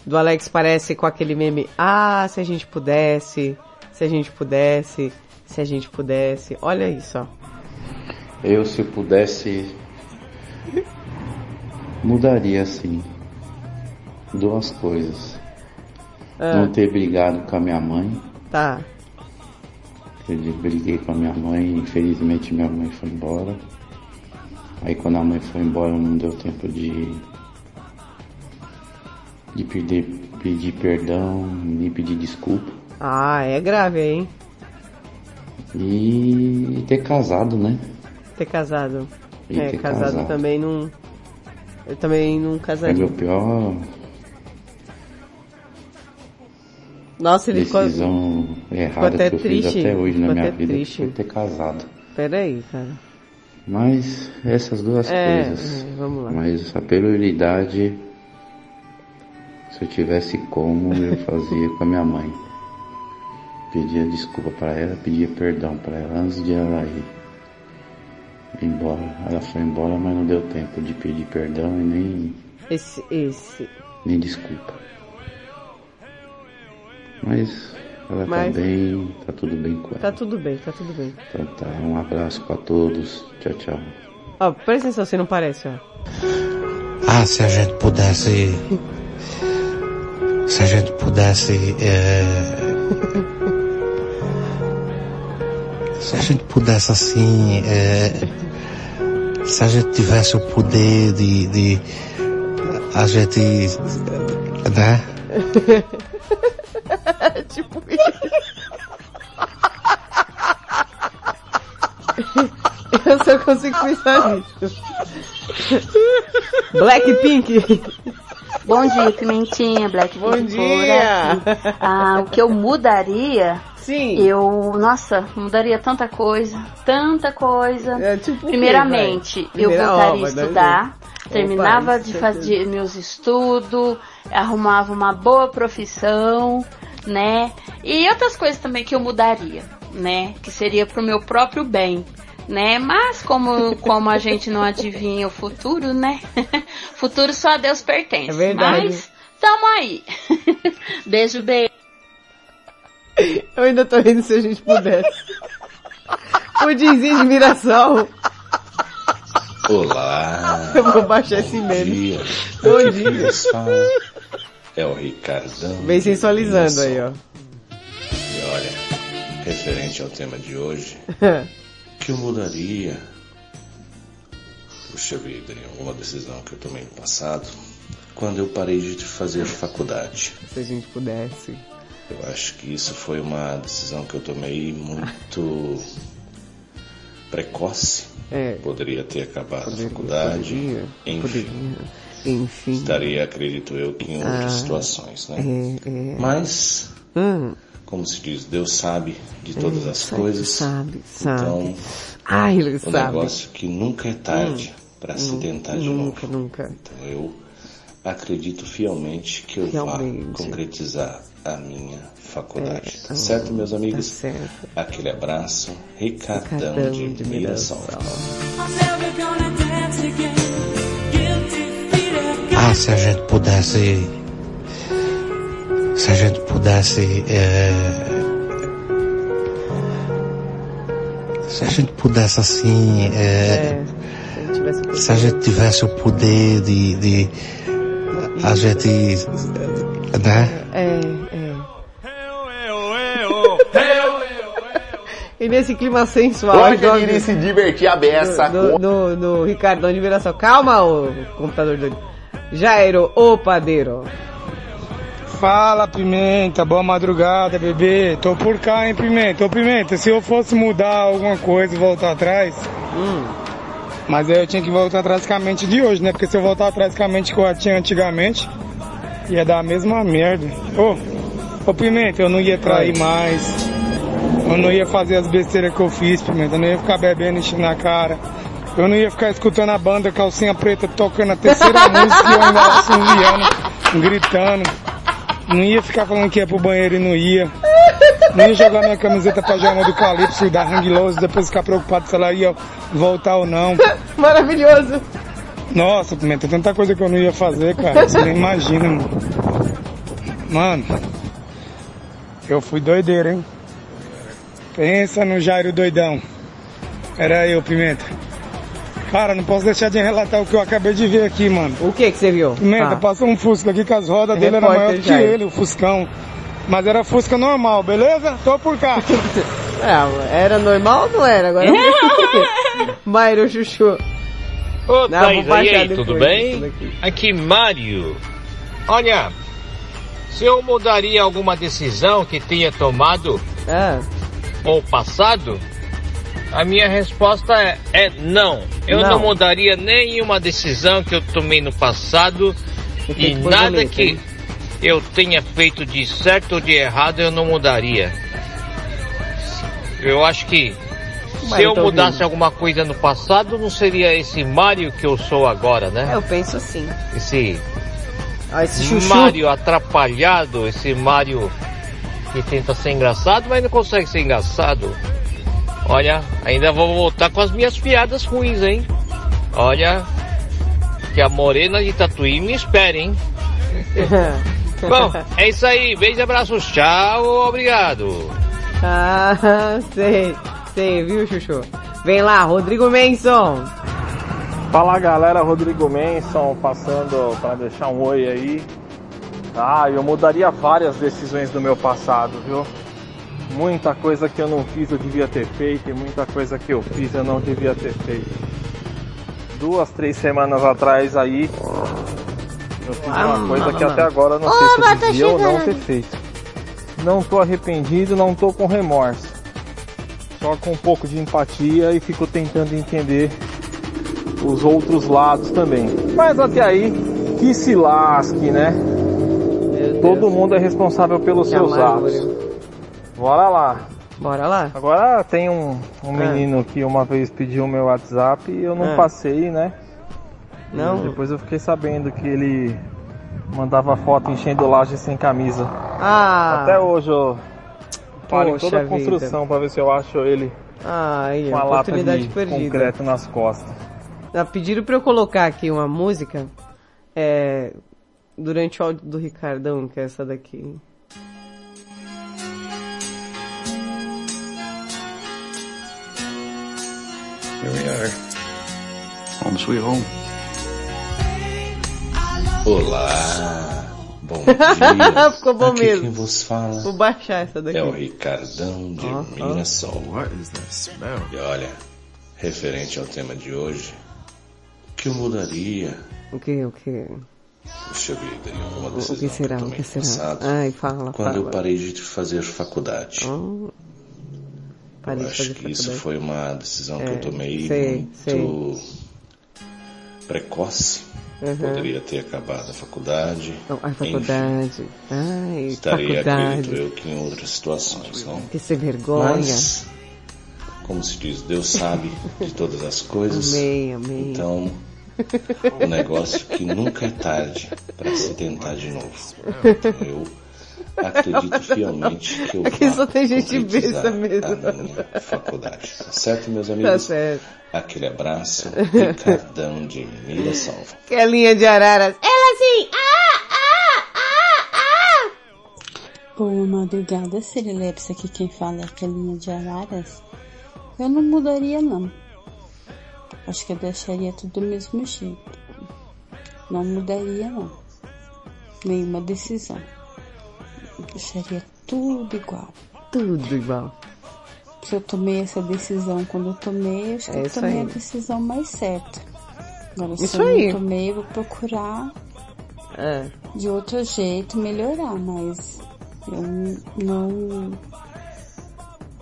do Alex parece com aquele meme? Ah, se a gente pudesse, se a gente pudesse, se a gente pudesse. Olha isso, ó. Eu, se pudesse, mudaria sim. Duas coisas. Ah. Não ter brigado com a minha mãe. Tá. Eu briguei com a minha mãe, infelizmente minha mãe foi embora. Aí quando a mãe foi embora não deu tempo de de pedir, pedir perdão, nem pedir desculpa. Ah, é grave, hein? E ter casado, né? Ter casado. E é, ter casado, casado. também não. Eu também não É casaria. meu pior Nossa, ele ficou. decisão errada até que eu fiz triste. até hoje na Ficou minha até vida triste. foi ter casado. Pera aí, cara. Mas essas duas É, coisas. é, vamos lá. Mas a prioridade, se eu tivesse como, eu fazia com a minha mãe. Pedia desculpa para ela, pedia perdão para ela antes de ela ir embora. Ela foi embora, mas não deu tempo de pedir perdão e nem, Esse, esse. nem desculpa. Mas ela Mas- tá bem, tá tudo bem com ela. Tá tudo bem, tá tudo bem. Então tá, um abraço para todos. Tchau, tchau. Ó, presta atenção, você não parece, ó. Ah, se a gente pudesse. Se a gente pudesse. eh, se a gente pudesse assim. eh, se a gente tivesse o poder de. de a gente. Né? tipo isso. Eu só consigo pensar nisso. Blackpink. Bom dia, Pimentinha, Black Bom dia. Ah, o que eu mudaria? Sim. Eu, nossa, mudaria tanta coisa, tanta coisa. tipo o quê, Primeiramente, eu Primeira, ó, voltaria a estudar, terminava Opa, de é fazer meus estudos, arrumava uma boa profissão, né? E outras coisas também que eu mudaria, né? Que seria pro meu próprio bem. Né? Mas como, como a gente não adivinha o futuro, né? futuro só a Deus pertence. É verdade. Mas tamo aí. Beijo, beijo. Eu ainda tô rindo se a gente pudesse. Pudinzinho de Mirassol. Olá. Eu vou baixar esse meme. dia. Bom dia. fala É o Ricardão. Vem sensualizando aí, ó. E olha, referente ao tema de hoje, o que eu mudaria? Puxa vida, em alguma decisão que eu tomei no passado, quando eu parei de fazer faculdade. Se a gente pudesse. Eu acho que isso foi uma decisão que eu tomei muito precoce, É. poderia ter acabado Poderia, a faculdade, poderia, enfim. poderia. Enfim. Estaria, acredito eu, que em outras Ah, situações, né? é, é. Mas, Hum. como se diz, Deus sabe de todas as sabe, coisas. sabe, sabe. Então, Ai, ele o sabe. negócio é que nunca é tarde para se Nu- tentar de Nunca, novo. nunca. Então eu acredito fielmente que eu Realmente. vá concretizar a minha faculdade. É, Tá certo, meus amigos? Tá certo. Aquele abraço, Ricardão, Ricardão de, de Mirassol. Ah, se a gente pudesse. Se a gente pudesse. é, se a gente pudesse assim. é, se a gente tivesse o poder de. de a gente. Né? É, é. E nesse clima sensual, Hoje eu jovem, iria se divertir a beça no, no, no Ricardão de Viração. Calma, o computador doido. Jairo, o padeiro. Fala, Pimenta, boa madrugada, bebê. Tô por cá, hein, Pimenta. Ô, Pimenta, se eu fosse mudar alguma coisa e voltar atrás... Mas aí eu tinha que voltar atrás com a mente de hoje, né? Porque se eu voltar atrás com a mente que eu tinha antigamente, ia dar a mesma merda. Ô, ô Pimenta, eu não ia trair mais. Eu não ia fazer as besteiras que eu fiz, Pimenta. Eu não ia ficar bebendo, enchendo na cara. Eu não ia ficar escutando a banda Calcinha Preta tocando a terceira música e eu ainda assoviando, gritando. Não ia ficar falando que ia pro banheiro e não ia. Não ia jogar minha camiseta pajama do Calypso e da Hang Loose, depois ficar preocupado se ela ia voltar ou não. Maravilhoso. Nossa, Pimenta, tanta coisa que eu não ia fazer, cara. Você nem imagina, mano. Mano, eu fui doideiro, hein? Pensa no Jairo doidão. Era eu, Pimenta. Cara, não posso deixar de relatar o que eu acabei de ver aqui, mano. O que que você viu? Pimenta, Ah. passou um Fusca aqui que as rodas dele eram maiores que ele, o Fuscão. Mas era Fusca normal, beleza? Tô por cá. É, era normal ou não era? Agora Mairo Chuchu. Ô, Não, Thaís, aí, depois tudo bem? Aqui, Mário. Olha, se eu mudaria alguma decisão que tenha tomado Ah. ou passado, a minha resposta é, é não. Eu não. Não. mudaria nenhuma decisão que eu tomei no passado e nada que? Eu tenha feito de certo ou de errado eu não mudaria. Eu acho que se Mário eu tá mudasse ouvindo. alguma coisa no passado, não seria esse Mário que eu sou agora, né? Eu penso assim. Esse Ah, esse. Mário atrapalhado, esse Mário que tenta ser engraçado, mas não consegue ser engraçado. Olha, ainda vou voltar com as minhas piadas ruins, hein? Olha, que a morena de Tatuí me espere, hein? Bom, é isso aí. Beijo e abraços. Tchau, obrigado. ah, sei. Sei, viu, Chuchu? Vem lá, Rodrigo Menson. Fala galera, Rodrigo Menson passando para deixar um oi aí. Ah, eu mudaria várias decisões do meu passado, viu? Muita coisa que eu não fiz eu devia ter feito e muita coisa que eu fiz eu não devia ter feito. Duas, três semanas atrás aí, eu fiz uma coisa que até agora não sei se eu devia ou não ter feito. Não tô arrependido, não tô com remorso. Só com um pouco de empatia e fico tentando entender os outros lados também. Mas até aí, que se lasque, né? Todo mundo é responsável pelos Que seus atos. Bora lá. Bora lá. Agora tem um, um Ah. menino que uma vez pediu meu WhatsApp e eu não Ah. passei, né? Não? E depois eu fiquei sabendo que ele mandava foto enchendo laje sem camisa. Ah. Até hoje eu paro em toda a construção pra ver se eu acho ele Ai, com a lata oportunidade de perdida. concreto nas costas. Ah, Pediram pra eu colocar aqui uma música é, durante o áudio do Ricardão, que é essa daqui. Here we are. Home sweet home. Olá. Bom dia. Ficou bom Aqui mesmo. quem vos fala Vou baixar essa daqui. é o Ricardão de Ah, ah. Mirassol. E olha, referente ao tema de hoje, o que eu mudaria? O que, o que? Puxa vida, em uma O, decisão o que será, que eu o que será? passado, Ai, fala, quando fala. eu parei de fazer faculdade. Parei eu acho que isso foi uma decisão que É, eu tomei sei, muito precoce. Uhum. Poderia ter acabado a faculdade. Não, a faculdade. Ai, Estaria, acredito faculdade. eu, que em outras situações, não? Que sem vergonha. Mas, como se diz, Deus sabe de todas as coisas. Amém, amém. Então, o negócio é que nunca é tarde para se tentar de novo. Então, eu acredito fielmente que eu Aqui vá só tem gente besta mesmo. a minha faculdade. Tá certo, meus amigos? Tá certo. Aquele abraço, Ricardão de Mira Salva. Kelinha de Araras. Ela assim, ah, ah, ah, ah. Boa madrugada, Serileps. Aqui quem fala é a Kelinha de Araras. Eu não mudaria, não. Acho que eu deixaria tudo do mesmo jeito. Não mudaria, não. Nenhuma decisão. Eu deixaria tudo igual. Tudo igual. Se eu tomei essa decisão quando eu tomei, acho que É eu tomei aí. a decisão mais certa. Agora, se Isso eu aí. não tomei, eu vou procurar É. de outro jeito melhorar, mas eu não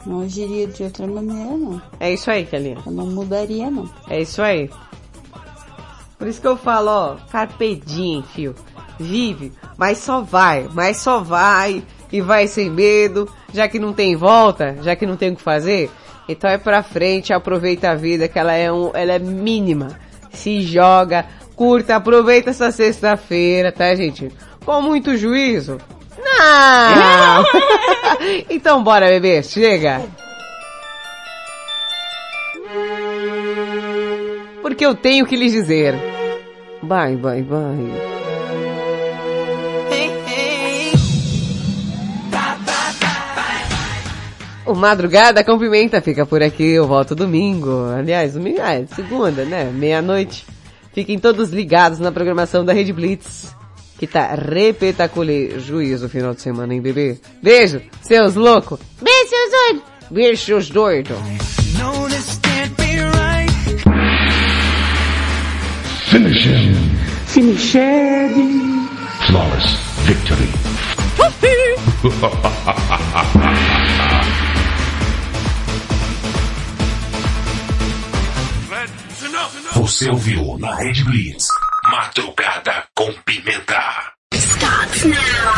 não agiria de outra maneira não. É isso aí, Kelinha. Eu não mudaria não. É isso aí. Por isso que eu falo, ó, carpe diem, fio. Vive, mas só vai, mas só vai e vai sem medo, já que não tem volta, já que não tem o que fazer. Então é pra frente, aproveita a vida, que ela é um, ela é mínima. Se joga, curta, aproveita essa sexta-feira, tá, gente? Com muito juízo. Não! então bora, bebê, chega! Porque eu tenho que lhes dizer. Bye, bye, bye. O Madrugada com Pimenta fica por aqui, eu volto domingo. Aliás, domingo, é, segunda, né? Meia-noite. Fiquem todos ligados na programação da Rede Blitz, que tá repetaculê. Juízo o final de semana, hein, bebê? Beijo, seus loucos. Beijo, seus doidos. Beijo, seus doidos. Finish him. Finish it. Flawless victory. Você ouviu na Red Blitz. Madrugada com Pimenta. Stop now.